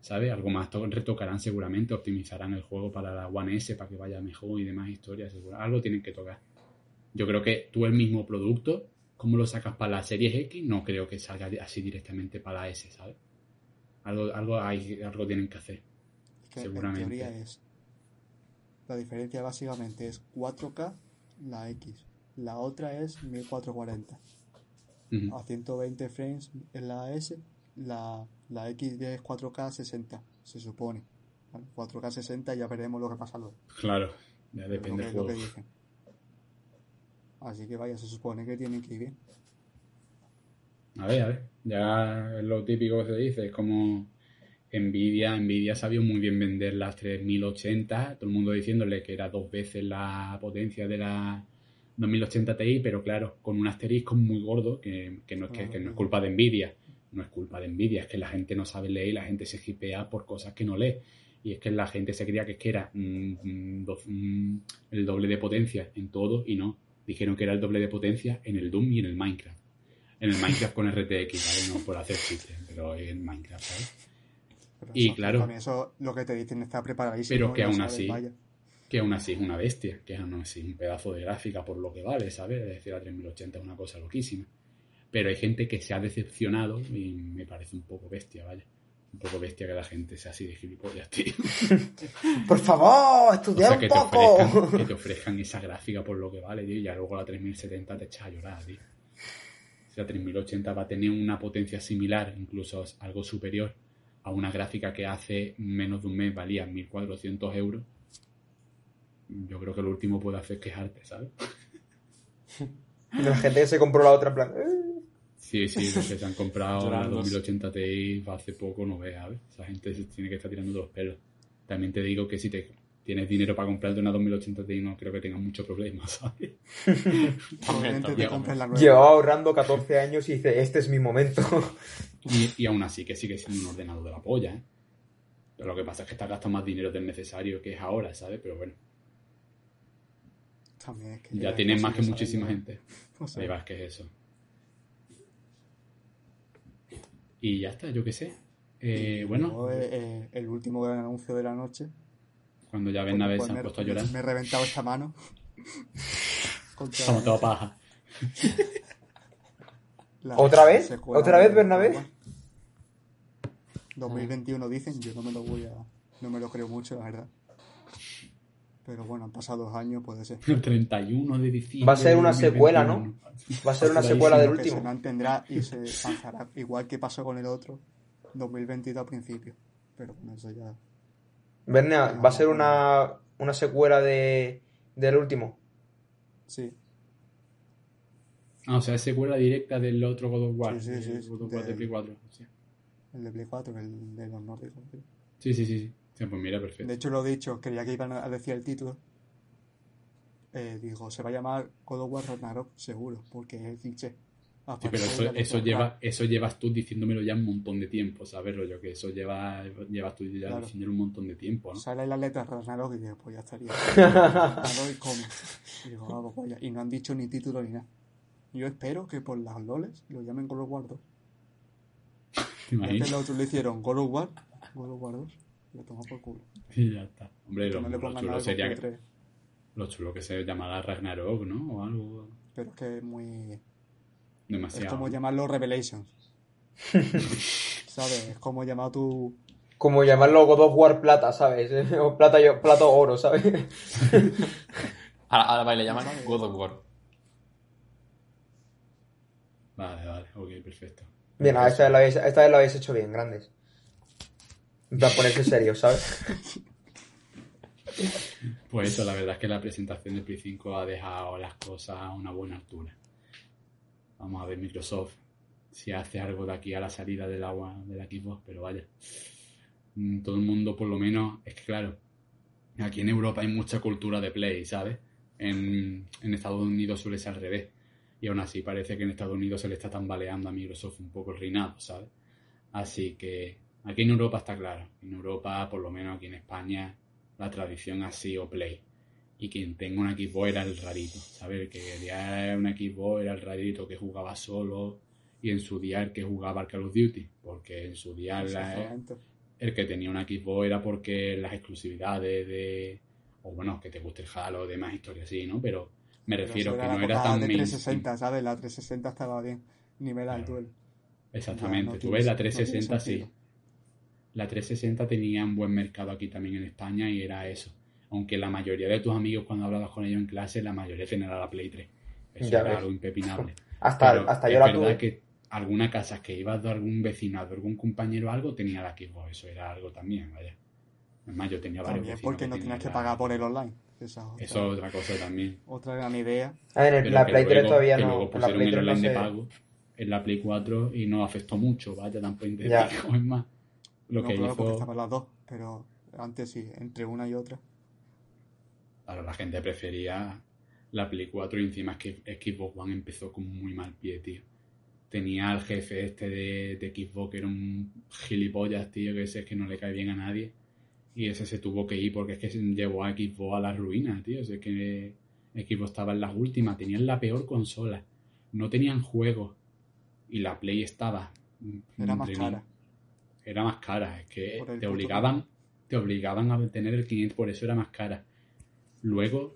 ¿Sabes? Algo más to- retocarán seguramente, optimizarán el juego para la One S para que vaya mejor y demás historias. Algo tienen que tocar. Yo creo que tú el mismo producto, ¿cómo lo sacas para la Series X? No creo que salga así directamente para la S, ¿sabes? Algo, algo, hay, algo tienen que hacer. Es que seguramente. En teoría es. La diferencia básicamente es 4K la X. La otra es 1440. Ujú. A 120 frames en la S. La, la X es 4K 60, se supone. ¿vale? 4K 60 ya veremos lo que pasa luego. Claro, ya depende del juego. Así que vaya, se supone que tienen que ir bien. A ver, a ver. Ya es lo típico que se dice, es como Nvidia, Nvidia sabía muy bien vender las 3080, todo el mundo diciéndole que era dos veces la potencia de la 2080 Ti, pero claro, con un asterisco muy gordo, que, que no, es que, no es culpa de Nvidia, no es culpa de Nvidia, es que la gente no sabe leer y la gente se hipea por cosas que no lee. Y es que la gente se creía que, era el doble de potencia en todo y no. Dijeron que era el doble de potencia en el Doom y en el Minecraft. En el Minecraft con RTX, ¿vale? No por hacer chistes, pero en Minecraft, ¿sabes? Pero Y eso, claro. Eso, lo que te dicen está preparadísimo. Pero que aún sabes, así- vaya. Que aún así es una bestia, que aún así es un pedazo de gráfica por lo que vale, ¿sabes? Es decir, la 3080 es una cosa loquísima. Pero hay gente que se ha decepcionado y me parece un poco bestia, ¿vale? Un poco bestia que la gente sea así de gilipollas, tío. Por favor, O estudia sea, un que te, poco. ofrezcan, que te ofrezcan esa gráfica por lo que vale, tío, y ya luego la 3070 te echas a llorar, tío. Si la 3080 va a tener una potencia similar, incluso algo superior, a una gráfica que hace menos de un mes valía 1400 euros, yo creo que lo último puede hacer es quejarte, ¿sabes? La gente que se compró la otra, en plan. "Eh". Sí, sí, los que se han comprado la Llorando. 2080 Ti hace poco, no veas, ¿sabes? Esa gente se tiene que estar tirando de los pelos. También te digo que si te tienes dinero para comprarte una 2080 Ti, no creo que tengas mucho problema, ¿sabes? Probablemente te también. compres la nueva. Llevaba ahorrando 14 años y dice, este es mi momento. Y, y aún así que sigue siendo un ordenador de la polla, ¿eh? Pero lo que pasa es que estás gastando más dinero del necesario que es ahora, ¿sabes? Pero bueno, También es que ya tienes más que muchísima gente. O sea, Ahí vas, que es eso. Y ya está, yo qué sé. Eh, bueno, luego, eh, eh, el último gran anuncio de la noche. Cuando ya pues- Bernabé pues se ha me- puesto a llorar, Me he reventado esta mano. Estamos toda paja. la ¿Otra vez? ¿Otra vez, Bernabé? 2021 dicen, yo no me lo voy a. No me lo creo mucho, la verdad. Pero bueno, han pasado dos años, puede ser. El 31 de diciembre. Va a ser una de secuela, 2021. Va a ser una secuela del Que se último. mantendrá y se lanzará igual que pasó con el otro 2022 a principio. Pero con eso ya. Berna, va a ser una, una secuela de, del último. Sí, Ah, o sea, es secuela directa del otro God of War. Sí, sí, sí, el God of War de Play 4. Sí, el de Play 4, el de los nórdicos. sí. sí, sí. sí. Sí, pues mira, perfecto. De hecho, lo he dicho, creía que iban a decir el título. Eh, digo, se va a llamar God of War Ragnarok, seguro, porque es el cliché. A Sí, pero eso, lleva, eso llevas tú diciéndomelo ya un montón de tiempo, ¿sabes? Rollo que eso lleva, llevas tú ya Claro. diciéndolo un montón de tiempo, ¿no? Sale la letra Ragnarok y digo, pues ya estaría. Ragnarok y. Y digo, vamos, vaya. Y no han dicho ni título ni nada. Yo espero que por las loles lo llamen God of War 2. ¿Te Ya que imaginas? los otros le hicieron God of War, God of War 2. Lo toma por culo. Y ya está. Hombre, lo, no le lo pongan chulo sería que lo chulo que se llamará Ragnarok, ¿no? O algo Pero es que es muy. Es como llamarlo Revelations. ¿Sabes? Es como llamar tu. Como llamarlo God of War Plata, ¿sabes? O plata, y- plata oro, ¿sabes? Ahora, ahora va y le llaman God of War. Vale, vale, ok, perfecto. Bien, ah, esta vez, lo habéis, esta vez lo habéis hecho bien, grandes. Plan, ponerse serio, ¿sabes? Pues eso, la verdad es que la presentación de Play 5 ha dejado las cosas a una buena altura. Vamos a ver Microsoft si hace algo de aquí a la salida del agua del Xbox, pero vaya. Mm, Todo el mundo, por lo menos, es que claro, aquí en Europa hay mucha cultura de Play, ¿sabes? En, en Estados Unidos suele ser al revés. Y aún así parece que en Estados Unidos se le está tambaleando a Microsoft un poco el reinado, ¿sabes? Así que aquí en Europa está claro. En Europa, por lo menos aquí en España, la tradición ha sido Play. Y quien tenga un Xbox era el rarito, ¿sabes? El que quería un Xbox era el rarito que jugaba solo y en su día el que jugaba al Call of Duty. Porque en su día la- el que tenía un Xbox era porque las exclusividades de... O bueno, que te guste el Halo, demás historias así, ¿no? Pero me Pero refiero que la no era tan de mainstream. 360, ¿sabes? La 360 estaba bien. Nivel Claro. alto. Exactamente. Ya, no Tú ves, la no tiene 360 sí. sentido. La 360 tenía un buen mercado aquí también en España y era eso. Aunque la mayoría de tus amigos cuando hablabas con ellos en clase, la mayoría tenían la Play 3. Eso Ya era ves. algo impepinable. Hasta, Pero hasta es yo la verdad tuve. que alguna casa que ibas de algún vecino, de algún compañero o algo, tenía la Xbox. Eso era algo también, vaya. Es más, yo tenía varios También porque no tenías que la- pagar por el online. Esa es otra, Eso es otra cosa también. otra gran idea. A ver, en la Play 3 luego- todavía que no. luego la Play el 3 no online de sé. pago en la Play 4 y no afectó mucho, vaya. Ya. Es más, lo no, que claro, porque hizo... estaban las dos. Pero antes sí, entre una y otra. Claro, la gente prefería la Play 4 y encima es que Xbox One empezó con muy mal pie, tío. Tenía al jefe este de, de Xbox que era un gilipollas, tío, que ese es que no le cae bien a nadie. Y ese se tuvo que ir porque es que se llevó a Xbox a la ruina, tío. Es que Xbox estaba en las últimas, tenían la peor consola. No tenían juegos. y la Play estaba... Era más cara. Era más cara, es que te obligaban, te obligaban a tener el 500, por eso era más cara. Luego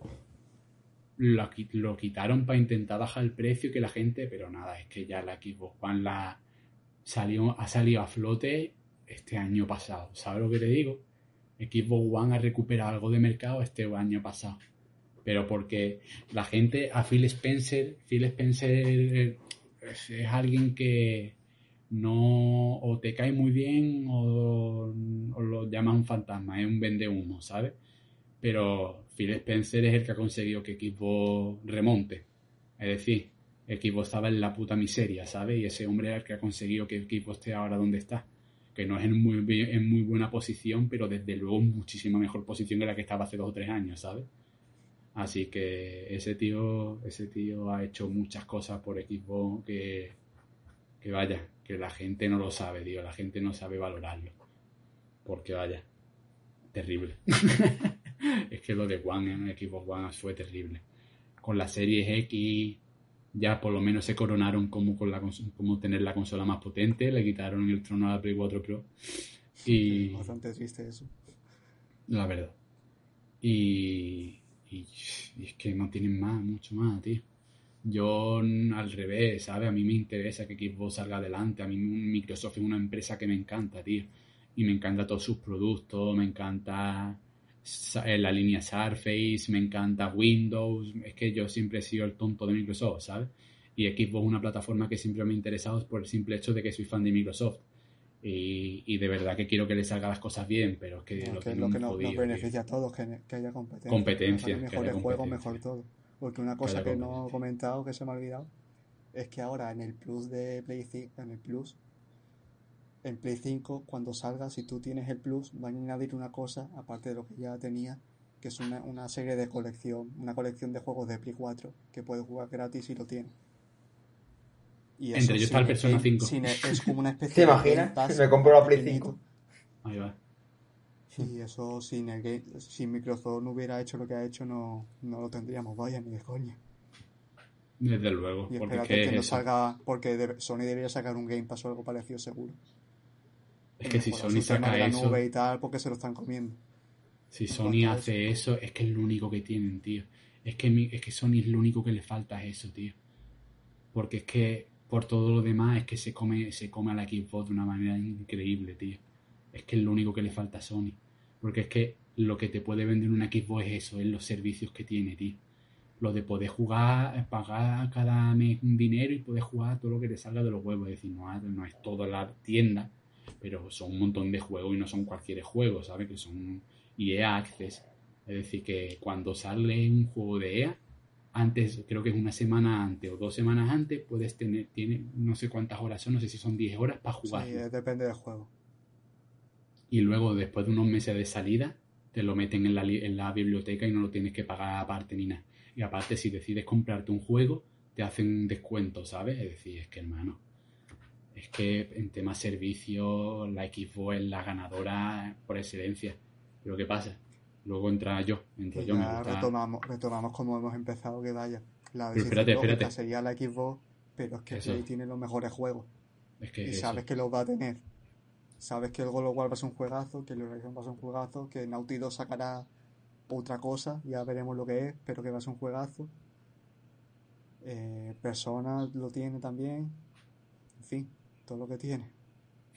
lo, lo quitaron para intentar bajar el precio y que la gente, pero nada, es que ya la Xbox One la salió, ha salido a flote este año pasado. ¿Sabes lo que te digo? Xbox One ha recuperado algo de mercado este año pasado. Pero porque la gente, a Phil Spencer, Phil Spencer es, alguien que no o te cae muy bien o, o lo un fantasma, es un vende humo, ¿sabes? Pero Phil Spencer es el que ha conseguido que Xbox remonte. Es decir, Xbox estaba en la puta miseria, ¿sabes? Y ese hombre es el que ha conseguido que Xbox esté ahora donde está. Que no es en muy, en muy buena posición, pero desde luego muchísima mejor posición que la que estaba hace dos o tres años, ¿sabes? Así que ese tío, ese tío ha hecho muchas cosas por Xbox que, que vaya, que la gente no lo sabe, tío, la gente no sabe valorarlo. Porque vaya, terrible. es que lo de One en Xbox One fue terrible. Con la Series X ya por lo menos se coronaron como, con la, como tener la consola más potente, le quitaron el trono a la Play 4 Pro. Y Bastante triste eso. la verdad. Y, y, y es que no tienen más, mucho más, tío. Yo al revés, ¿sabes? A mí me interesa que Xbox salga adelante. A mí Microsoft es una empresa que me encanta, tío. Y me encanta todos sus productos, me encanta la línea Surface, me encanta Windows. Es que yo siempre he sido el tonto de Microsoft, ¿sabes? Y Xbox es una plataforma que siempre me ha interesado por el simple hecho de que soy fan de Microsoft. Y, y de verdad que quiero que le salgan las cosas bien, pero es que lo que es lo que nos, jodido, nos tío. beneficia a todos, que, que haya competencia. Competencia, Que que mejores haya juegos, competencia. mejor todo. Porque una cosa haya que no he comentado, que se me ha olvidado, es que ahora en el Plus de Play 5, en el Plus, en Play 5, cuando salga, si tú tienes el Plus, van a añadir una cosa, aparte de lo que ya tenía, que es una, una serie de colección, una colección de juegos de Play 4, que puedes jugar gratis si lo tienes. Y Entre ellos está el Persona Game- 5. sin- es como una especie ¿Te de imaginas? Game Pass Me compro la Play pequeñito. 5. Ahí va. Y eso sin el game, si Microsoft no hubiera hecho lo que ha hecho no, no lo tendríamos, vaya, ni de coña. Desde luego. Y Porque es que, no salga, porque Sony debería sacar un Game Pass o algo parecido seguro. Es que si Sony saca eso, nube y tal, porque se lo están comiendo. si Sony hace eso, es que es lo único que tienen, tío. Es que, mi- es que Sony es lo único que le falta es eso, tío. Porque es que por todo lo demás es que se come, se come a la Xbox de una manera increíble, tío. Es que es lo único que le falta a Sony. Porque es que lo que te puede vender una Xbox es eso, es los servicios que tiene, tío. Lo de poder jugar, pagar cada mes un dinero y poder jugar todo lo que te salga de los huevos. Es decir, no, no es toda la tienda, pero son un montón de juegos y no son cualquier juego, ¿sabes? Que son EA Access. Es decir, que cuando sale un juego de EA, antes, creo que es una semana antes o dos semanas antes, puedes tener, tiene no sé cuántas horas son, no sé si son 10 horas para Sí, jugar. eh, depende del juego. Y luego, después de unos meses de salida, te lo meten en la, en la biblioteca y no lo tienes que pagar aparte ni nada. Y aparte, si decides comprarte un juego, te hacen un descuento, ¿sabes? Es decir, es que hermano, es que en tema servicio, la Xbox es la ganadora por excelencia. Pero ¿qué pasa? Luego entra yo, entro Y yo, me gusta... retomamos, retomamos como hemos empezado, que vaya. La Pero espérate, espérate. sería la Xbox, pero es que. Play tiene los mejores juegos. Es que y es sabes que los va a tener. Sabes que el God of War va a ser un juegazo, que el Horizon va a ser un juegazo, que Naughty Dog sacará otra cosa, ya veremos lo que es, pero que va a ser un juegazo. Eh, Persona lo tiene también. En fin, todo lo que tiene.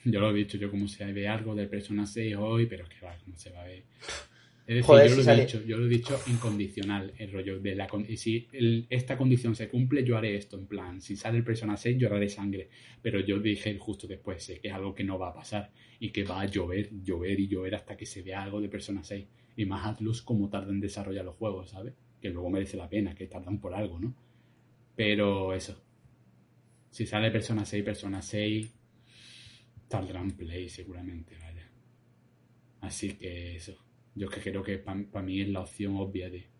Yo lo he dicho, yo como se ve algo de Persona 6 hoy, pero es que va, no se va a ver. Es decir, Joder, yo, si lo he sale- dicho, yo lo he dicho incondicional, el rollo de la... con- y si el- esta condición se cumple, yo haré esto, en plan, si sale el Persona 6, yo haré sangre. Pero yo dije justo después, sé que es algo que no va a pasar y que va a llover, llover y llover hasta que se vea algo de Persona 6. Y más Atlus como tarda en desarrollar los juegos, ¿sabes? Que luego merece la pena, que tardan por algo, ¿no? Pero eso. Si sale Persona 6, Persona 6 saldrá en Play seguramente, vaya. Así que eso. Yo que creo que para mí es la opción obvia de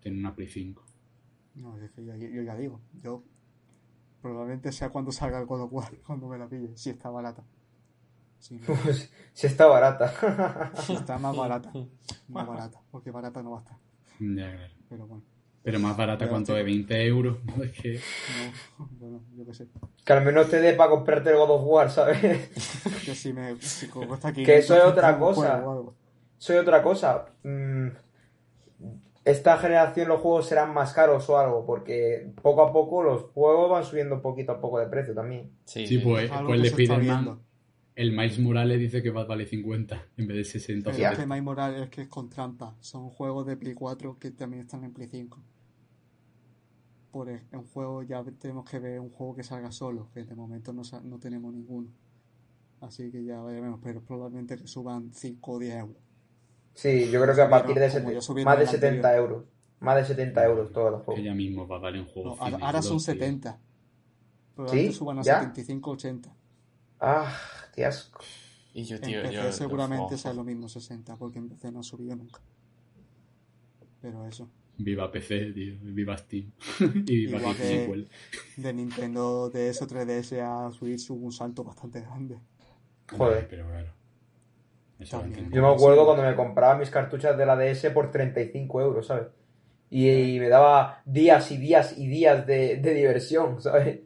tener una Play 5. No, es que yo, yo ya digo, yo probablemente sea cuando salga el God of War, cuando me la pille, si está barata. Si, no, Pues, si está barata. si está más barata, más barata, porque barata no va a estar. Ya, claro. Pero bueno, Pero más barata, ¿cuánto? De 20 euros. No, es que... No, bueno, yo qué sé. Que al menos te dé para comprarte el God of War, ¿sabes? Que si me si cuesta aquí Que eso es otra cosa. Soy otra cosa. Mm, esta generación los juegos serán más caros o algo, porque poco a poco los juegos van subiendo poquito a poco de precio también. Sí, Sí, pues, pues el Spider-Man, el Miles Morales dice que va a valer 50 en vez de 60 o Pero Ya. es que 70. My Morales es que es con trampa. Son juegos de Play 4 que también están en Play 5. Por un juego ya tenemos que ver un juego que salga solo, que de momento no, no tenemos ninguno. Así que ya veremos, pero probablemente que suban 5 o 10 euros. Sí, yo creo que a partir de subieron más de el 70 anterior. euros. Más de 70 euros todos los juegos. ya mismo va a valer un juego. No, ahora, ahora son tío. 70. Probablemente ¿Sí? suban a ¿Ya? 75 80. Ah, qué asco. Y yo, En tío, PC yo... seguramente yo- sea lo mismo 60, porque en PC no ha subido nunca. Pero eso. Viva PC, tío. Viva Steam. y viva Igual que-. De Nintendo DS o 3DS a Switch hubo un salto bastante grande. Joder. Pero claro. Eso. Yo me acuerdo cuando me compraba mis cartuchas de la DS por 35 euros, ¿sabes? Y, y me daba días y días y días de, de diversión, ¿sabes?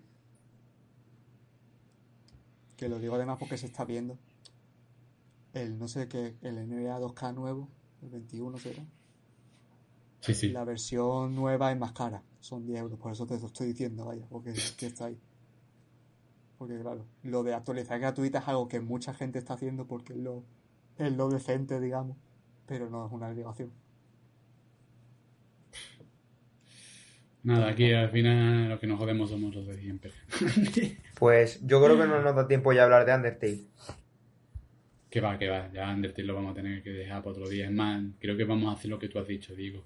Que lo digo además porque se está viendo. El no sé qué, el NBA 2K nuevo, el 21 será. Sí, sí. La versión nueva es más cara, son 10 euros, por eso te lo estoy diciendo, vaya, porque que está ahí. Porque claro, lo de actualizar gratuita es algo que mucha gente está haciendo porque es lo, es lo decente, digamos, pero no es una obligación. Nada, aquí al final lo que nos jodemos somos los de siempre. Pues yo creo que no nos da tiempo ya hablar de Undertale. que va, que va. Ya Undertale lo vamos a tener que dejar para otro día. Es más, creo que vamos a hacer lo que tú has dicho, digo.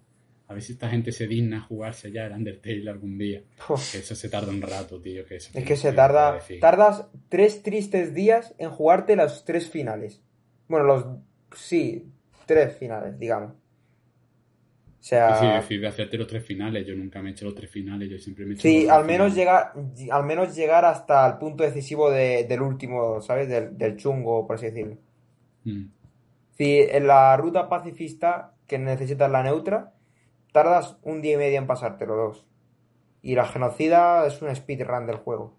A ver si esta gente se digna a jugarse ya el Undertale algún día. Uf, Que eso se tarda un rato, tío. Que eso es que se tarda. decir. Tardas tres tristes días en jugarte los tres finales. Bueno, los. Sí, tres finales, digamos. O sea. si decides hacerte los tres finales, yo nunca me he hecho los tres finales, yo siempre me he hecho Sí, al menos llegar, al menos llegar hasta el punto decisivo de- del último, ¿sabes? Del, del chungo, por así decirlo. Mm. Si en la ruta pacifista, que necesitas la neutra, tardas un día y medio en pasártelo, dos. Y la genocida es un speedrun del juego.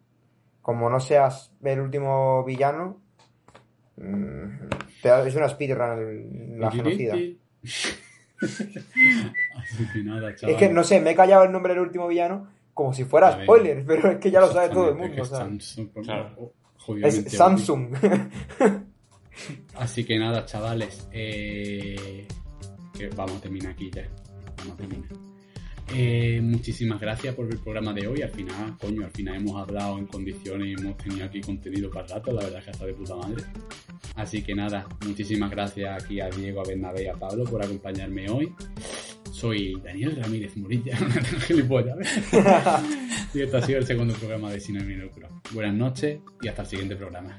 Como no seas el último villano, mm, es una speedrun la genocida. Así que nada, chaval. Es que, no sé, me he callado el nombre del último villano como si fuera ver. spoiler, pero es que ya lo sabe todo el mundo, ¿sabes? Samsung, pues, Claro. jodidamente Es Samsung. Así que nada, chavales. eh, que vamos a terminar aquí ya. Eh, muchísimas gracias por el programa de hoy. Al final, coño, al final hemos hablado en condiciones y hemos tenido aquí contenido para rato. La verdad es que está de puta madre. Así que nada, muchísimas gracias aquí a Diego, a Bernabé y a Pablo por acompañarme hoy. Soy Daniel Ramírez Murilla, y este ha sido el segundo programa de Cine Minúsculo. Buenas noches y hasta el siguiente programa.